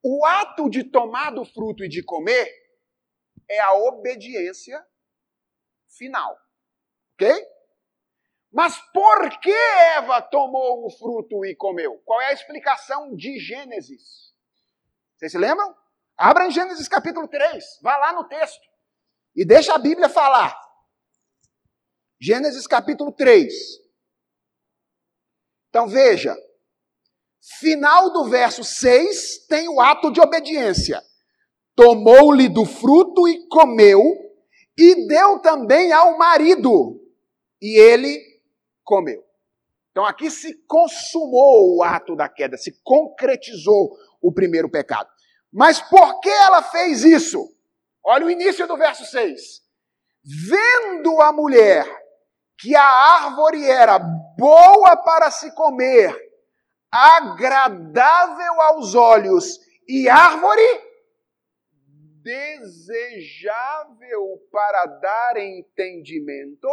O ato de tomar do fruto e de comer é a obediência final. Ok? Mas por que Eva tomou o fruto e comeu? Qual é a explicação de Gênesis? Vocês se lembram? Abra em Gênesis capítulo 3, vá lá no texto. E deixa a Bíblia falar. Gênesis capítulo 3. Então veja, final do verso 6 tem o ato de obediência. Tomou-lhe do fruto e comeu, e deu também ao marido, e ele comeu. Então aqui se consumou o ato da queda, se concretizou o primeiro pecado. Mas por que ela fez isso? Olha o início do verso 6. Vendo a mulher que a árvore era boa para se comer, agradável aos olhos e árvore desejável para dar entendimento.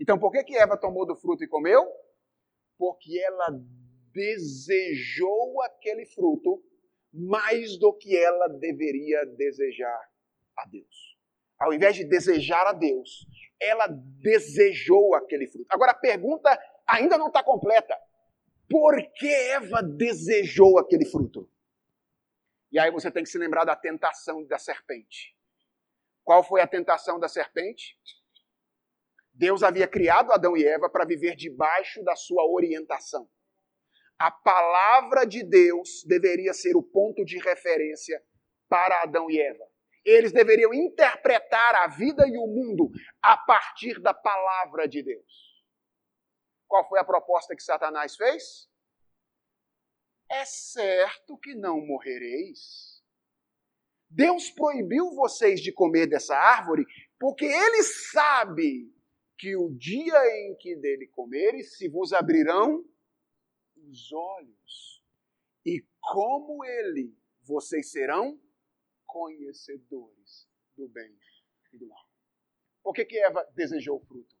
Então, por que, que Eva tomou do fruto e comeu? Porque ela desejou aquele fruto mais do que ela deveria desejar a Deus. Ao invés de desejar a Deus, ela desejou aquele fruto. Agora a pergunta ainda não está completa. Por que Eva desejou aquele fruto? E aí você tem que se lembrar da tentação da serpente. Qual foi a tentação da serpente? Deus havia criado Adão e Eva para viver debaixo da sua orientação. A palavra de Deus deveria ser o ponto de referência para Adão e Eva. Eles deveriam interpretar a vida e o mundo a partir da palavra de Deus. Qual foi a proposta que Satanás fez? É certo que não morrereis. Deus proibiu vocês de comer dessa árvore porque ele sabe que o dia em que dele comeres se vos abrirão os olhos. E como ele, vocês serão conhecedores do bem e do mal. Por que, que Eva desejou o fruto?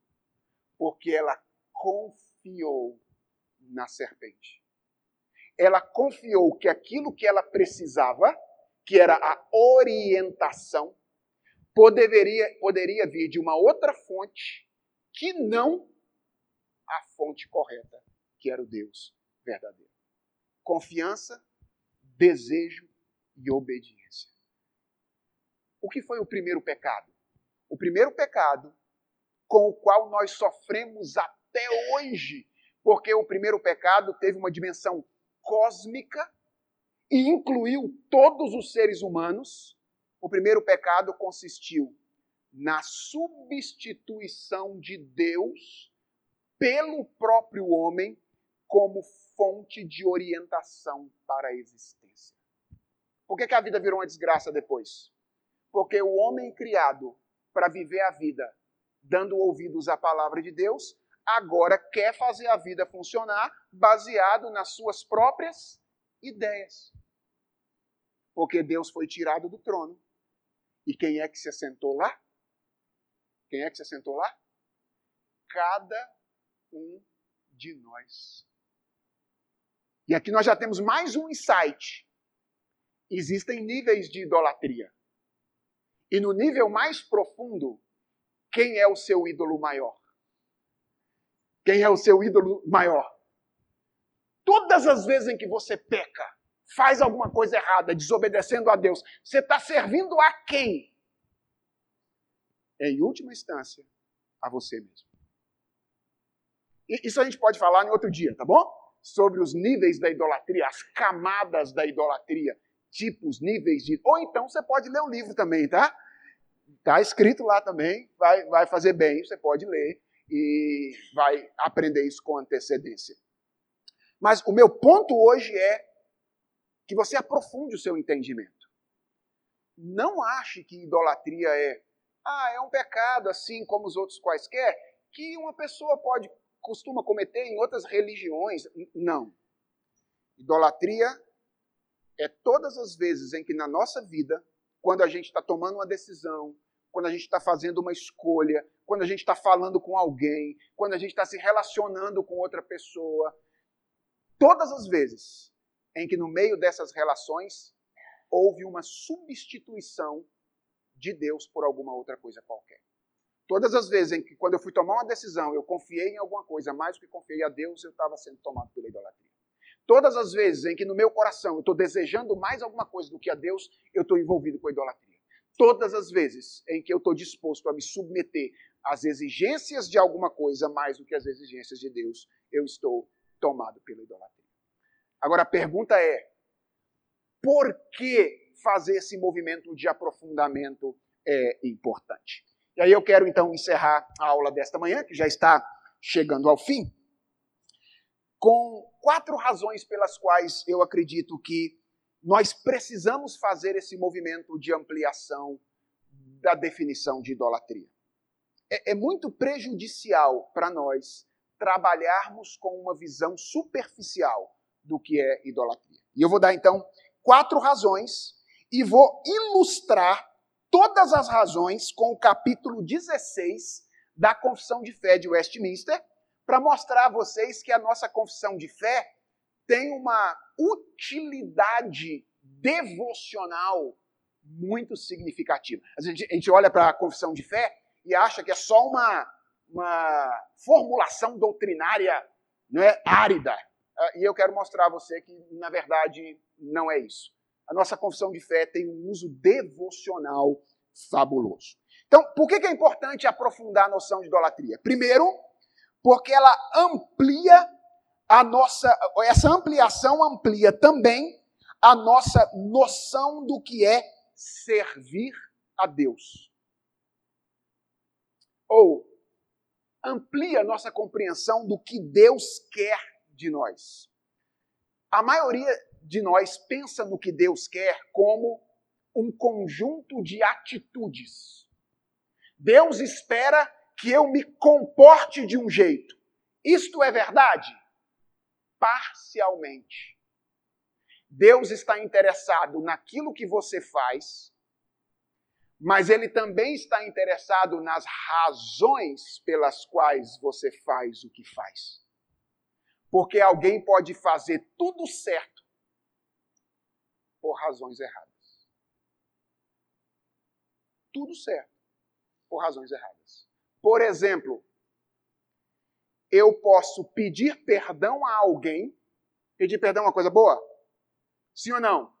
Porque ela confiou na serpente. Ela confiou que aquilo que ela precisava, que era a orientação, poderia, poderia vir de uma outra fonte que não a fonte correta, que era o Deus verdadeiro. Confiança, desejo e obediência. O que foi o primeiro pecado? O primeiro pecado com o qual nós sofremos até hoje, porque o primeiro pecado teve uma dimensão cósmica e incluiu todos os seres humanos. O primeiro pecado consistiu na substituição de Deus pelo próprio homem como fonte de orientação para a existência. Por que, que a vida virou uma desgraça depois? Porque o homem criado para viver a vida dando ouvidos à palavra de Deus, agora quer fazer a vida funcionar baseado nas suas próprias ideias. Porque Deus foi tirado do trono. E quem é que se assentou lá? Quem é que se assentou lá? Cada um de nós. E aqui nós já temos mais um insight. Existem níveis de idolatria. E no nível mais profundo, quem é o seu ídolo maior? Quem é o seu ídolo maior? Todas as vezes em que você peca, faz alguma coisa errada, desobedecendo a Deus, você está servindo a quem? Em última instância, a você mesmo. Isso a gente pode falar em outro dia, tá bom? Sobre os níveis da idolatria, as camadas da idolatria, tipos, níveis de. Ou então você pode ler o livro também, tá? Tá escrito lá também, vai, vai fazer bem, você pode ler e vai aprender isso com antecedência. Mas o meu ponto hoje é que você aprofunde o seu entendimento. Não ache que idolatria é, ah, é um pecado assim como os outros quaisquer, que uma pessoa pode costuma cometer em outras religiões. Não. Idolatria é todas as vezes em que na nossa vida, quando a gente está tomando uma decisão, quando a gente está fazendo uma escolha, quando a gente está falando com alguém, quando a gente está se relacionando com outra pessoa, todas as vezes em que no meio dessas relações houve uma substituição de Deus por alguma outra coisa qualquer. Todas as vezes em que, quando eu fui tomar uma decisão, eu confiei em alguma coisa mais do que confiei a Deus, eu estava sendo tomado pela idolatria. Todas as vezes em que no meu coração eu estou desejando mais alguma coisa do que a Deus, eu estou envolvido com a idolatria. Todas as vezes em que eu estou disposto a me submeter às exigências de alguma coisa mais do que às exigências de Deus, eu estou tomado pela idolatria. Agora a pergunta é: por que fazer esse movimento de aprofundamento é importante? E aí eu quero então encerrar a aula desta manhã, que já está chegando ao fim, com quatro razões pelas quais eu acredito que nós precisamos fazer esse movimento de ampliação da definição de idolatria. É, é muito prejudicial para nós trabalharmos com uma visão superficial do que é idolatria. E eu vou dar então quatro razões e vou ilustrar todas as razões com o capítulo 16 da Confissão de Fé de Westminster, para mostrar a vocês que a nossa confissão de fé tem uma utilidade devocional muito significativa. A gente, a gente olha para a confissão de fé e acha que é só uma, uma formulação doutrinária não é, árida. Ah, e eu quero mostrar a você que, na verdade, não é isso a nossa confissão de fé tem um uso devocional fabuloso. Então, por que é importante aprofundar a noção de idolatria? Primeiro, porque ela amplia a nossa, essa ampliação amplia também a nossa noção do que é servir a Deus. Ou amplia nossa compreensão do que Deus quer de nós. A maioria de nós pensa no que Deus quer como um conjunto de atitudes. Deus espera que eu me comporte de um jeito. Isto é verdade? Parcialmente. Deus está interessado naquilo que você faz mas ele também está interessado nas razões pelas quais você faz o que faz. Porque alguém pode fazer tudo certo por razões erradas. Tudo certo por razões erradas. Por exemplo, eu posso pedir perdão a alguém. Pedir perdão é uma coisa boa? Sim ou não?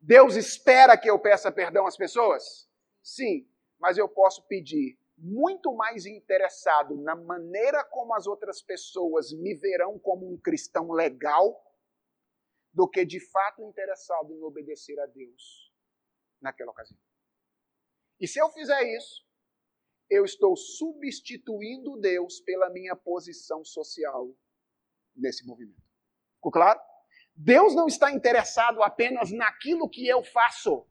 Deus espera que eu peça perdão às pessoas? Sim, mas eu posso pedir muito mais interessado na maneira como as outras pessoas me verão como um cristão legal do que de fato interessado em obedecer a Deus naquela ocasião. E se eu fizer isso, eu estou substituindo Deus pela minha posição social nesse movimento. Ficou claro? Deus não está interessado apenas naquilo que eu faço.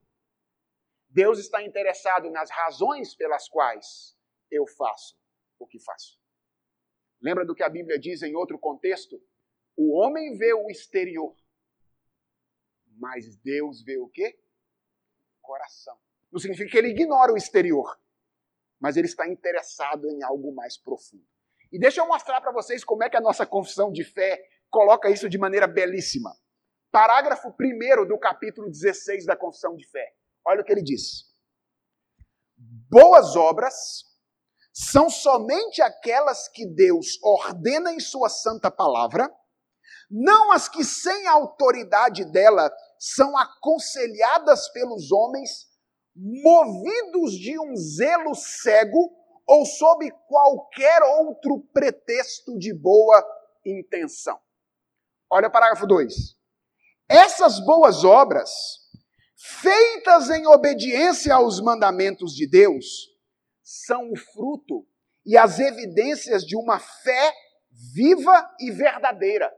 Deus está interessado nas razões pelas quais eu faço o que faço. Lembra do que a Bíblia diz em outro contexto? O homem vê o exterior, mas Deus vê o quê? Coração. Não significa que ele ignora o exterior mas ele está interessado em algo mais profundo. E deixa eu mostrar para vocês como é que a nossa confissão de fé coloca isso de maneira belíssima. Parágrafo 1 do capítulo 16 da confissão de fé. Olha o que ele diz. Boas obras são somente aquelas que Deus ordena em Sua santa palavra, não as que, sem a autoridade dela, são aconselhadas pelos homens movidos de um zelo cego ou sob qualquer outro pretexto de boa intenção. Olha o parágrafo 2. Essas boas obras, feitas em obediência aos mandamentos de Deus, são o fruto e as evidências de uma fé viva e verdadeira.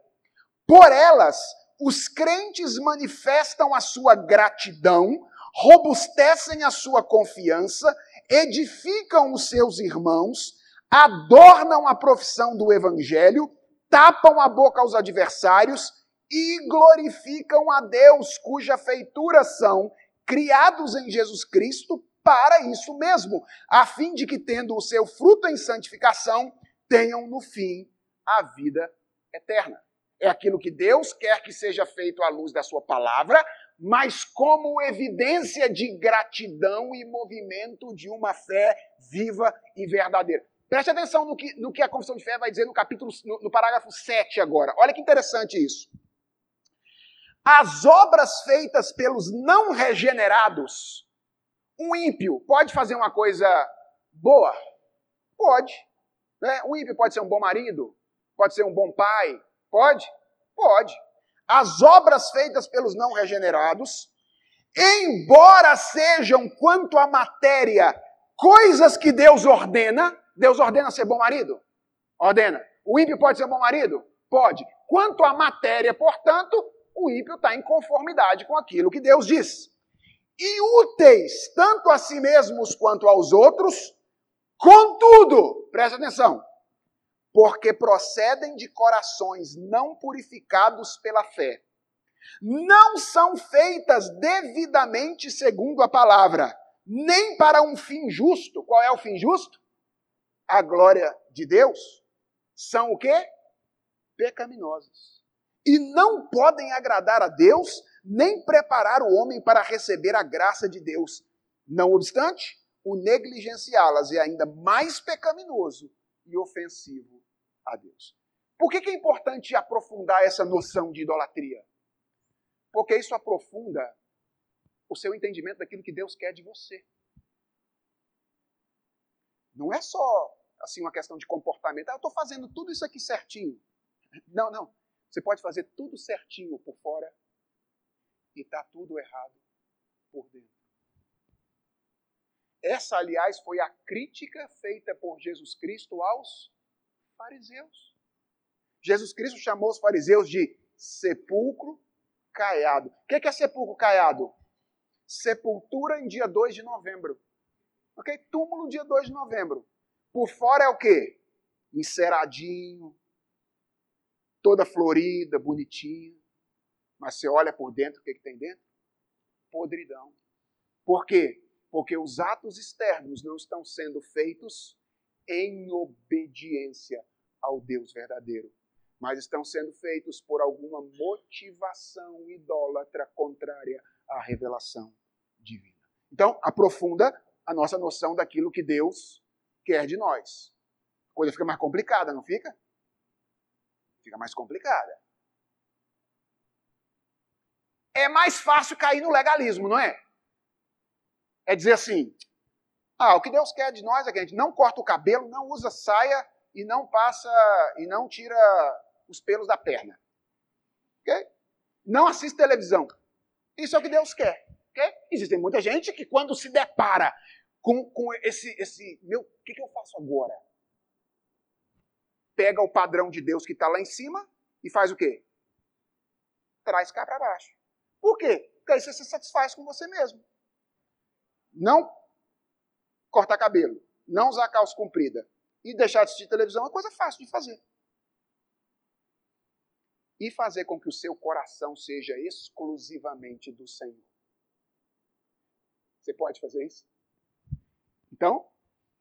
Por elas, os crentes manifestam a sua gratidão robustecem a sua confiança, edificam os seus irmãos, adornam a profissão do evangelho, tapam a boca aos adversários e glorificam a Deus, cuja feitura são criados em Jesus Cristo para isso mesmo, a fim de que, tendo o seu fruto em santificação, tenham no fim a vida eterna. É aquilo que Deus quer que seja feito à luz da Sua palavra, mas como evidência de gratidão e movimento de uma fé viva e verdadeira. Preste atenção no que, no que a confissão de fé vai dizer no capítulo, no, no parágrafo 7 agora. Olha que interessante isso. As obras feitas pelos não regenerados, um ímpio pode fazer uma coisa boa? Pode. Né? Um ímpio pode ser um bom marido, pode ser um bom pai, pode? Pode as obras feitas pelos não regenerados, embora sejam quanto à matéria coisas que Deus ordena, Deus ordena ser bom marido? Ordena. O ímpio pode ser bom marido? Pode. Quanto à matéria, portanto, o ímpio está em conformidade com aquilo que Deus diz. E úteis, tanto a si mesmos quanto aos outros, contudo, presta atenção, porque procedem de corações não purificados pela fé. Não são feitas devidamente segundo a palavra, nem para um fim justo. Qual é o fim justo? A glória de Deus. São o quê? Pecaminosas. E não podem agradar a Deus, nem preparar o homem para receber a graça de Deus. Não obstante, o negligenciá-las é ainda mais pecaminoso e ofensivo a Deus. Por que, que é importante aprofundar essa noção de idolatria? Porque isso aprofunda o seu entendimento daquilo que Deus quer de você. Não é só assim uma questão de comportamento. Ah, eu estou fazendo tudo isso aqui certinho. Não, não. Você pode fazer tudo certinho por fora e está tudo errado por dentro. Essa, aliás, foi a crítica feita por Jesus Cristo aos fariseus. Jesus Cristo chamou os fariseus de sepulcro caiado. O que é sepulcro caiado? Sepultura em dia 2 de novembro. Ok? Túmulo dia 2 de novembro. Por fora é o quê? Enceradinho, toda florida, bonitinha. Mas você olha por dentro, o que, que tem dentro? Podridão. Por quê? Porque os atos externos não estão sendo feitos em obediência ao Deus verdadeiro, mas estão sendo feitos por alguma motivação idólatra contrária à revelação divina. Então, aprofunda a nossa noção daquilo que Deus quer de nós. A coisa fica mais complicada, não fica? Fica mais complicada. É mais fácil cair no legalismo, não é? É dizer assim: ah, o que Deus quer de nós é que a gente não corta o cabelo, não usa saia e não passa e não tira os pelos da perna. Ok? Não assiste televisão. Isso é o que Deus quer. Okay? Existe muita gente que quando se depara com, com esse, esse, meu, o que, que eu faço agora? Pega o padrão de Deus que está lá em cima e faz o quê? Traz cá para baixo. Por quê? Porque aí você se satisfaz com você mesmo. Não cortar cabelo, não usar calça comprida e deixar de assistir televisão é coisa fácil de fazer. E fazer com que o seu coração seja exclusivamente do Senhor. Você pode fazer isso? Então,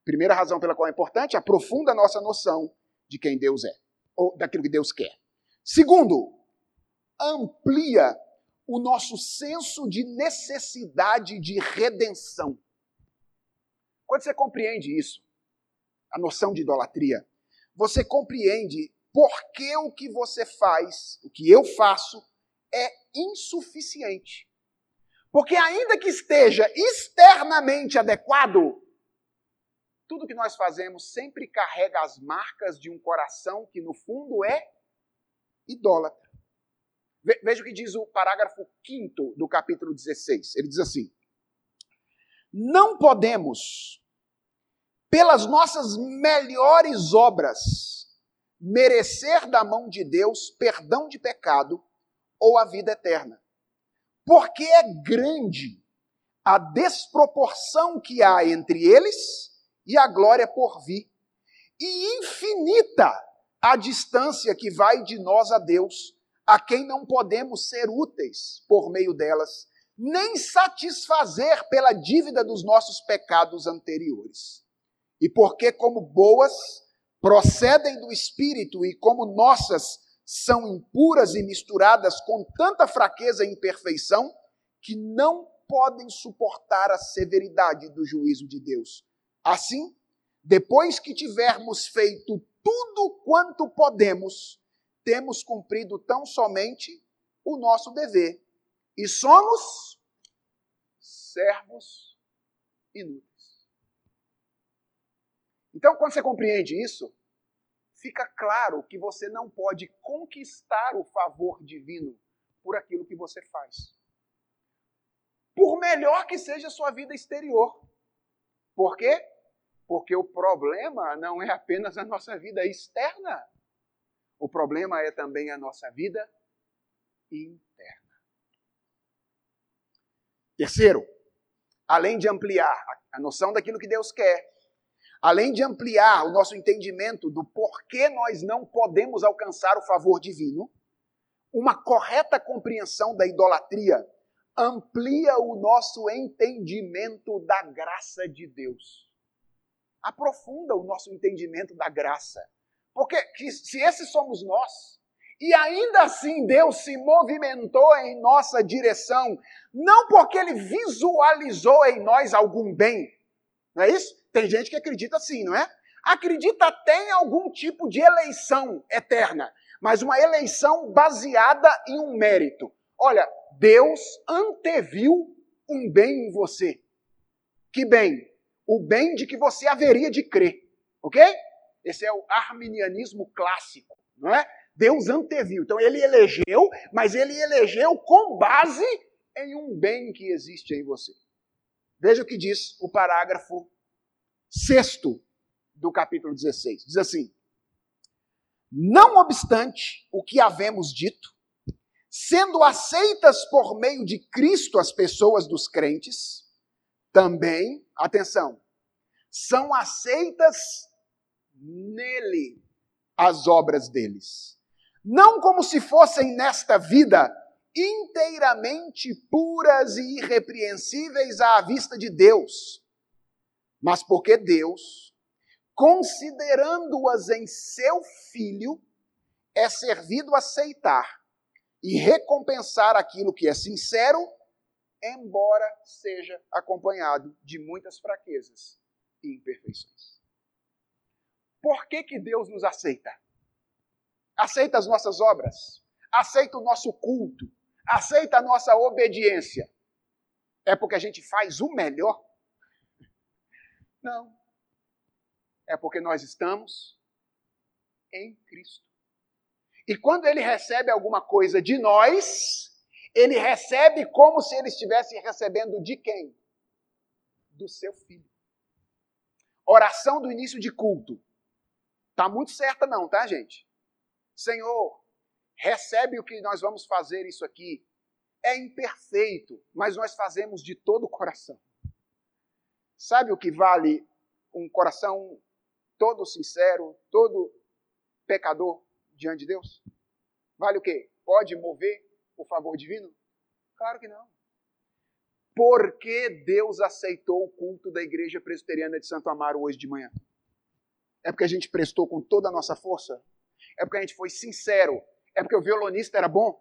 primeira razão pela qual é importante, aprofunda a nossa noção de quem Deus é, ou daquilo que Deus quer. Segundo, amplia o nosso senso de necessidade de redenção. Quando você compreende isso, a noção de idolatria, você compreende por que o que você faz, o que eu faço, é insuficiente. Porque, ainda que esteja externamente adequado, tudo que nós fazemos sempre carrega as marcas de um coração que, no fundo, é idólatra. Veja o que diz o parágrafo 5 do capítulo 16. Ele diz assim: Não podemos, pelas nossas melhores obras, merecer da mão de Deus perdão de pecado ou a vida eterna. Porque é grande a desproporção que há entre eles e a glória por vir. E infinita a distância que vai de nós a Deus, a quem não podemos ser úteis por meio delas, nem satisfazer pela dívida dos nossos pecados anteriores. E porque, como boas, procedem do Espírito e como nossas são impuras e misturadas com tanta fraqueza e imperfeição, que não podem suportar a severidade do juízo de Deus Assim, depois que tivermos feito tudo quanto podemos, temos cumprido tão somente o nosso dever e somos servos inúteis. Então, quando você compreende isso, fica claro que você não pode conquistar o favor divino por aquilo que você faz. Por melhor que seja a sua vida exterior. Por quê? Porque o problema não é apenas a nossa vida externa. O problema é também a nossa vida interna. Terceiro, além de ampliar a noção daquilo que Deus quer, além de ampliar o nosso entendimento do porquê nós não podemos alcançar o favor divino, uma correta compreensão da idolatria amplia o nosso entendimento da graça de Deus. Aprofunda o nosso entendimento da graça. Porque se esses somos nós, e ainda assim Deus se movimentou em nossa direção, não porque Ele visualizou em nós algum bem, não é isso? Tem gente que acredita assim, não é? Acredita até em algum tipo de eleição eterna, mas uma eleição baseada em um mérito. Olha, Deus anteviu um bem em você. Que bem? O bem de que você haveria de crer. Ok? Esse é o arminianismo clássico, não é? Deus anteviu. Então ele elegeu, mas ele elegeu com base em um bem que existe em você. Veja o que diz o parágrafo sexto do capítulo 16. Diz assim: Não obstante o que havemos dito, sendo aceitas por meio de Cristo as pessoas dos crentes, também, atenção, são aceitas nele as obras deles. Não como se fossem nesta vida inteiramente puras e irrepreensíveis à vista de Deus, mas porque Deus, considerando-as em seu filho, é servido aceitar e recompensar aquilo que é sincero, embora seja acompanhado de muitas fraquezas e imperfeições. Por que, que Deus nos aceita? Aceita as nossas obras, aceita o nosso culto, aceita a nossa obediência. É porque a gente faz o melhor? Não. É porque nós estamos em Cristo. E quando ele recebe alguma coisa de nós, ele recebe como se ele estivesse recebendo de quem? Do seu filho. Oração do início de culto. Tá muito certa não, tá, gente? Senhor, recebe o que nós vamos fazer isso aqui. É imperfeito, mas nós fazemos de todo o coração. Sabe o que vale um coração todo sincero, todo pecador diante de Deus? Vale o quê? Pode mover o favor divino? Claro que não. Por que Deus aceitou o culto da Igreja Presbiteriana de Santo Amaro hoje de manhã? É porque a gente prestou com toda a nossa força? É porque a gente foi sincero? É porque o violonista era bom?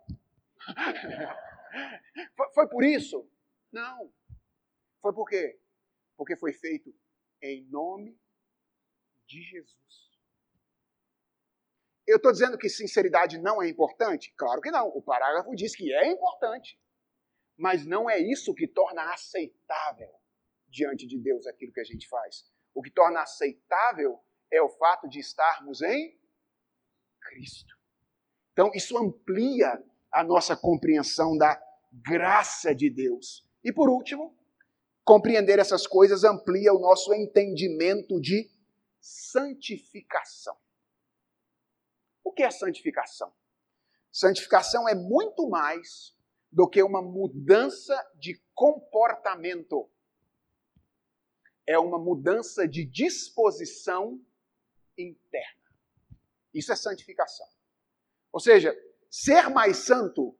*laughs* foi, por isso? Não. Foi por quê? Porque foi feito em nome de Jesus. Eu estou dizendo que sinceridade não é importante? Claro que não. O parágrafo diz que é importante. Mas não é isso que torna aceitável diante de Deus aquilo que a gente faz. O que torna aceitável é o fato de estarmos em Cristo. Então, isso amplia a nossa compreensão da graça de Deus. E por último, compreender essas coisas amplia o nosso entendimento de santificação. O que é santificação? Santificação é muito mais do que uma mudança de comportamento. É uma mudança de disposição interna. Isso é santificação. Ou seja, ser mais santo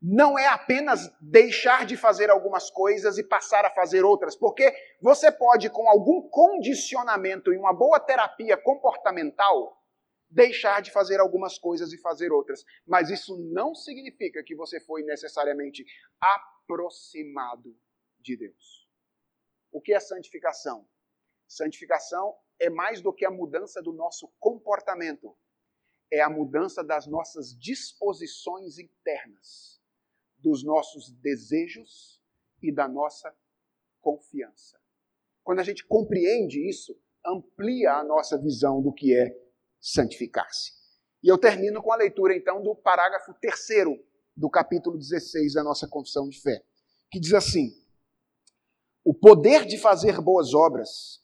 não é apenas deixar de fazer algumas coisas e passar a fazer outras, porque você pode, com algum condicionamento e uma boa terapia comportamental, deixar de fazer algumas coisas e fazer outras. Mas isso não significa que você foi necessariamente aproximado de Deus. O que é santificação? Santificação é mais do que a mudança do nosso comportamento, é a mudança das nossas disposições internas, dos nossos desejos e da nossa confiança. Quando a gente compreende isso, amplia a nossa visão do que é santificar-se. E eu termino com a leitura, então, do parágrafo terceiro do capítulo 16 da nossa confissão de fé, que diz assim: O poder de fazer boas obras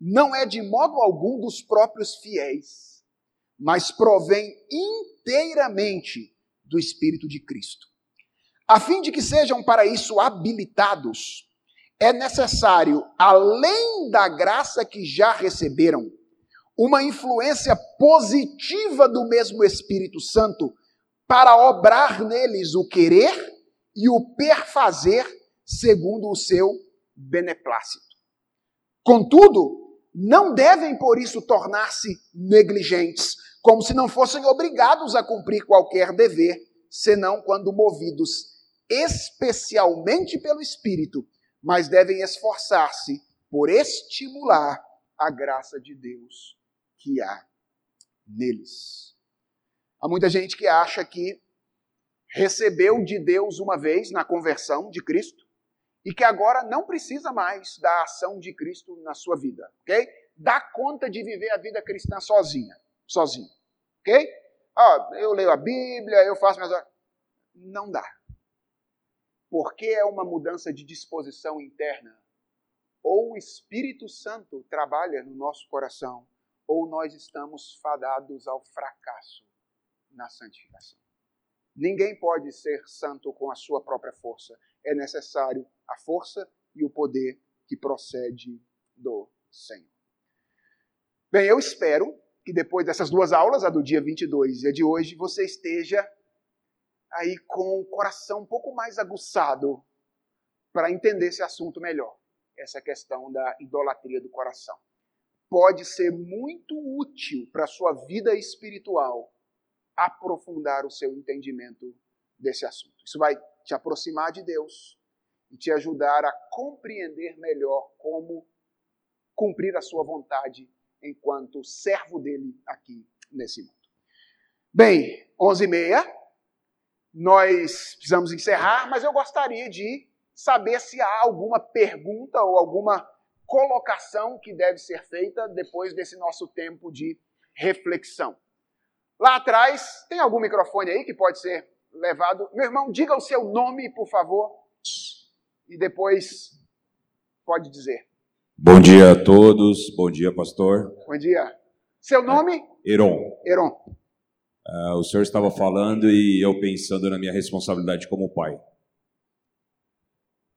não é de modo algum dos próprios fiéis, mas provém inteiramente do Espírito de Cristo. A fim de que sejam para isso habilitados, é necessário, além da graça que já receberam, uma influência positiva do mesmo Espírito Santo para obrar neles o querer e o perfazer segundo o seu beneplácito. Contudo, não devem por isso tornar-se negligentes, como se não fossem obrigados a cumprir qualquer dever, senão quando movidos especialmente pelo Espírito, mas devem esforçar-se por estimular a graça de Deus que há neles. Há muita gente que acha que recebeu de Deus uma vez na conversão de Cristo e que agora não precisa mais da ação de Cristo na sua vida, ok? Dá conta de viver a vida cristã sozinha, sozinho, ok? Ah, eu leio a Bíblia, eu faço minhas... Não dá. Porque é uma mudança de disposição interna. Ou o Espírito Santo trabalha no nosso coração, ou nós estamos fadados ao fracasso na santificação. Ninguém pode ser santo com a sua própria força. É necessário a força e o poder que procede do Senhor. Bem, eu espero que depois dessas duas aulas, a do dia 22 e a de hoje, você esteja aí com o coração um pouco mais aguçado para entender esse assunto melhor. Essa questão da idolatria do coração. Pode ser muito útil para a sua vida espiritual aprofundar o seu entendimento desse assunto. Isso vai te aproximar de Deus e te ajudar a compreender melhor como cumprir a sua vontade enquanto servo dele aqui nesse mundo. Bem, 11h30, nós precisamos encerrar, mas eu gostaria de saber se há alguma pergunta ou alguma colocação que deve ser feita depois desse nosso tempo de reflexão. Lá atrás, tem algum microfone aí que pode ser levado? Meu irmão, diga o seu nome, por favor, e depois pode dizer. Bom dia a todos, bom dia, pastor. Bom dia. Seu nome? Heron. Heron. Uh, o senhor estava falando e eu pensando na minha responsabilidade como pai.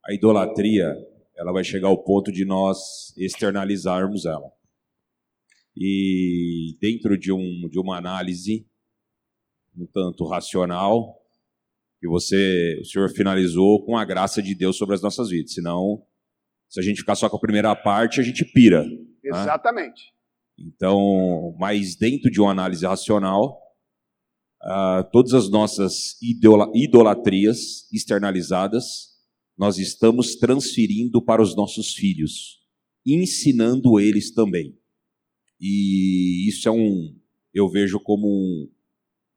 A idolatria, ela vai chegar ao ponto de nós externalizarmos ela. E dentro de, um, de uma análise um tanto racional, que você, o senhor finalizou com a graça de Deus sobre as nossas vidas. Senão, se a gente ficar só com a primeira parte, a gente pira. Né? Exatamente. Né? Então, mas dentro de uma análise racional, uh, todas as nossas idolatrias externalizadas, nós estamos transferindo para os nossos filhos, ensinando eles também. E isso é um, eu vejo como um,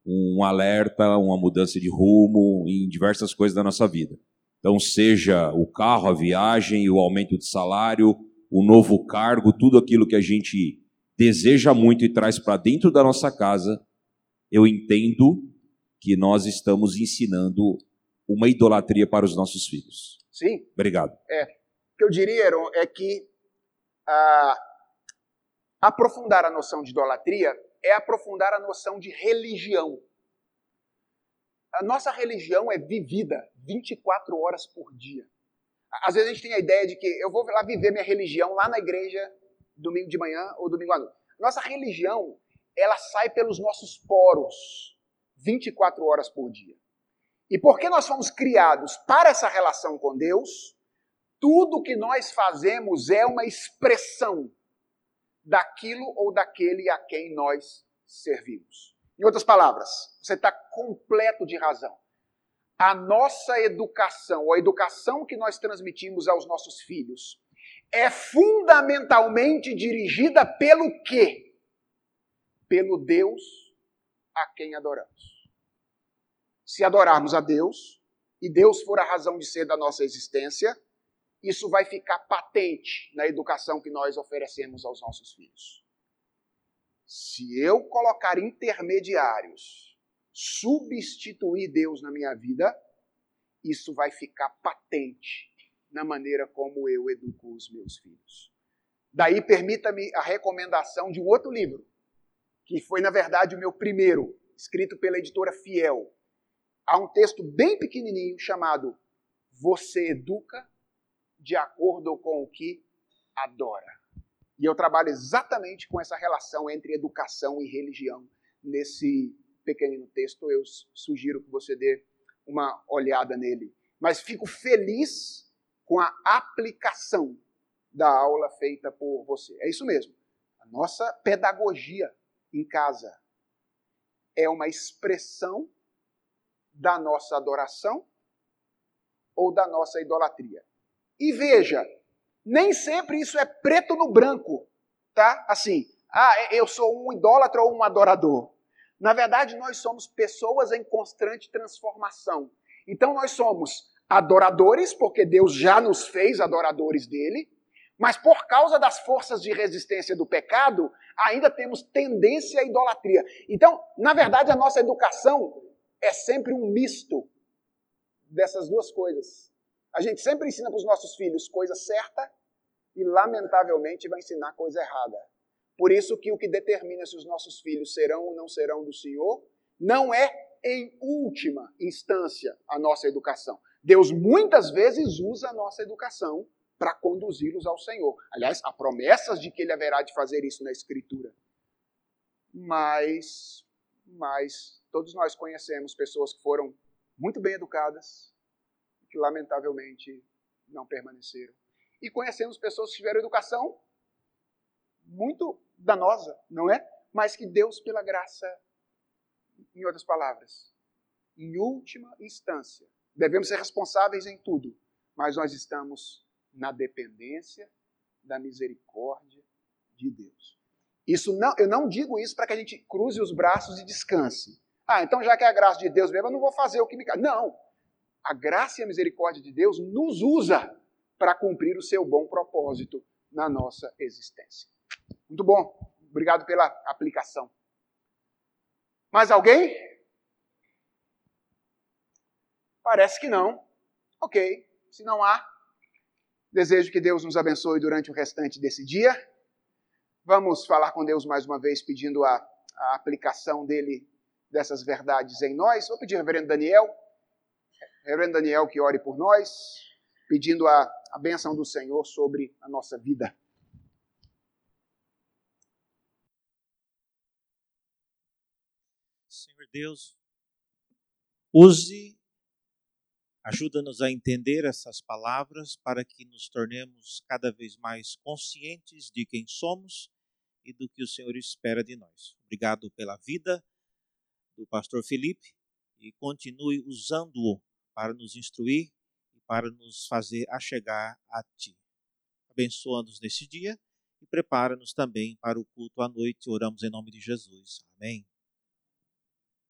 um alerta, uma mudança de rumo em diversas coisas da nossa vida. Então, seja o carro, a viagem, o aumento de salário, o novo cargo, tudo aquilo que a gente deseja muito e traz para dentro da nossa casa, eu entendo que nós estamos ensinando uma idolatria para os nossos filhos. Sim. Obrigado. É. O que eu diria, Aaron, é que ah, aprofundar a noção de idolatria é aprofundar a noção de religião. A nossa religião é vivida 24 horas por dia. Às vezes a gente tem a ideia de que eu vou lá viver minha religião lá na igreja domingo de manhã ou domingo à noite. Nossa religião ela sai pelos nossos poros 24 horas por dia. E porque nós fomos criados para essa relação com Deus, tudo que nós fazemos é uma expressão daquilo ou daquele a quem nós servimos. Em outras palavras, você está completo de razão. A nossa educação, a educação que nós transmitimos aos nossos filhos, é fundamentalmente dirigida pelo quê? pelo Deus a quem adoramos. Se adorarmos a Deus, e Deus for a razão de ser da nossa existência, isso vai ficar patente na educação que nós oferecemos aos nossos filhos. Se eu colocar intermediários, substituir Deus na minha vida, isso vai ficar patente na maneira como eu educo os meus filhos. Daí, permita-me a recomendação de um outro livro, que foi, na verdade, o meu primeiro, escrito pela editora Fiel. Há um texto bem pequenininho chamado Você Educa de acordo com o que adora. E eu trabalho exatamente com essa relação entre educação e religião nesse pequenino texto. Eu sugiro que você dê uma olhada nele. Mas fico feliz com a aplicação da aula feita por você. É isso mesmo. A nossa pedagogia em casa é uma expressão da nossa adoração ou da nossa idolatria. E veja, nem sempre isso é preto no branco, tá? Assim, ah, eu sou um idólatra ou um adorador. Na verdade, nós somos pessoas em constante transformação. Então, nós somos adoradores, porque Deus já nos fez adoradores dele, mas por causa das forças de resistência do pecado, ainda temos tendência à idolatria. Então, na verdade, a nossa educação é sempre um misto dessas duas coisas. A gente sempre ensina para os nossos filhos coisa certa e, lamentavelmente, vai ensinar coisa errada. Por isso que o que determina se os nossos filhos serão ou não serão do Senhor não é, em última instância, a nossa educação. Deus muitas vezes usa a nossa educação para conduzi-los ao Senhor. Aliás, há promessas de que ele haverá de fazer isso na Escritura. Mas, mas todos nós conhecemos pessoas que foram muito bem educadas, que lamentavelmente não permaneceram. E conhecemos pessoas que tiveram educação muito danosa, não é? Mas que Deus, pela graça, em outras palavras, em última instância, devemos ser responsáveis em tudo, mas nós estamos na dependência da misericórdia de Deus. Isso não, eu não digo isso para que a gente cruze os braços e descanse. Ah, então já que é a graça de Deus mesmo, eu não vou fazer o que me. Não. A graça e a misericórdia de Deus nos usa para cumprir o seu bom propósito na nossa existência. Muito bom. Obrigado pela aplicação. Mais alguém? Parece que não. Ok. Se não há, desejo que Deus nos abençoe durante o restante desse dia. Vamos falar com Deus mais uma vez, pedindo a, a aplicação dele dessas verdades em nós. Vou pedir ao reverendo Daniel, reverendo Daniel que ore por nós, pedindo a, a bênção do Senhor sobre a nossa vida. Senhor Deus, use, ajuda-nos a entender essas palavras para que nos tornemos cada vez mais conscientes de quem somos e do que o Senhor espera de nós. Obrigado pela vida do pastor Felipe e continue usando-o para nos instruir e para nos fazer a chegar a Ti. Abençoa-nos nesse dia e prepara-nos também para o culto à noite. Oramos em nome de Jesus. Amém.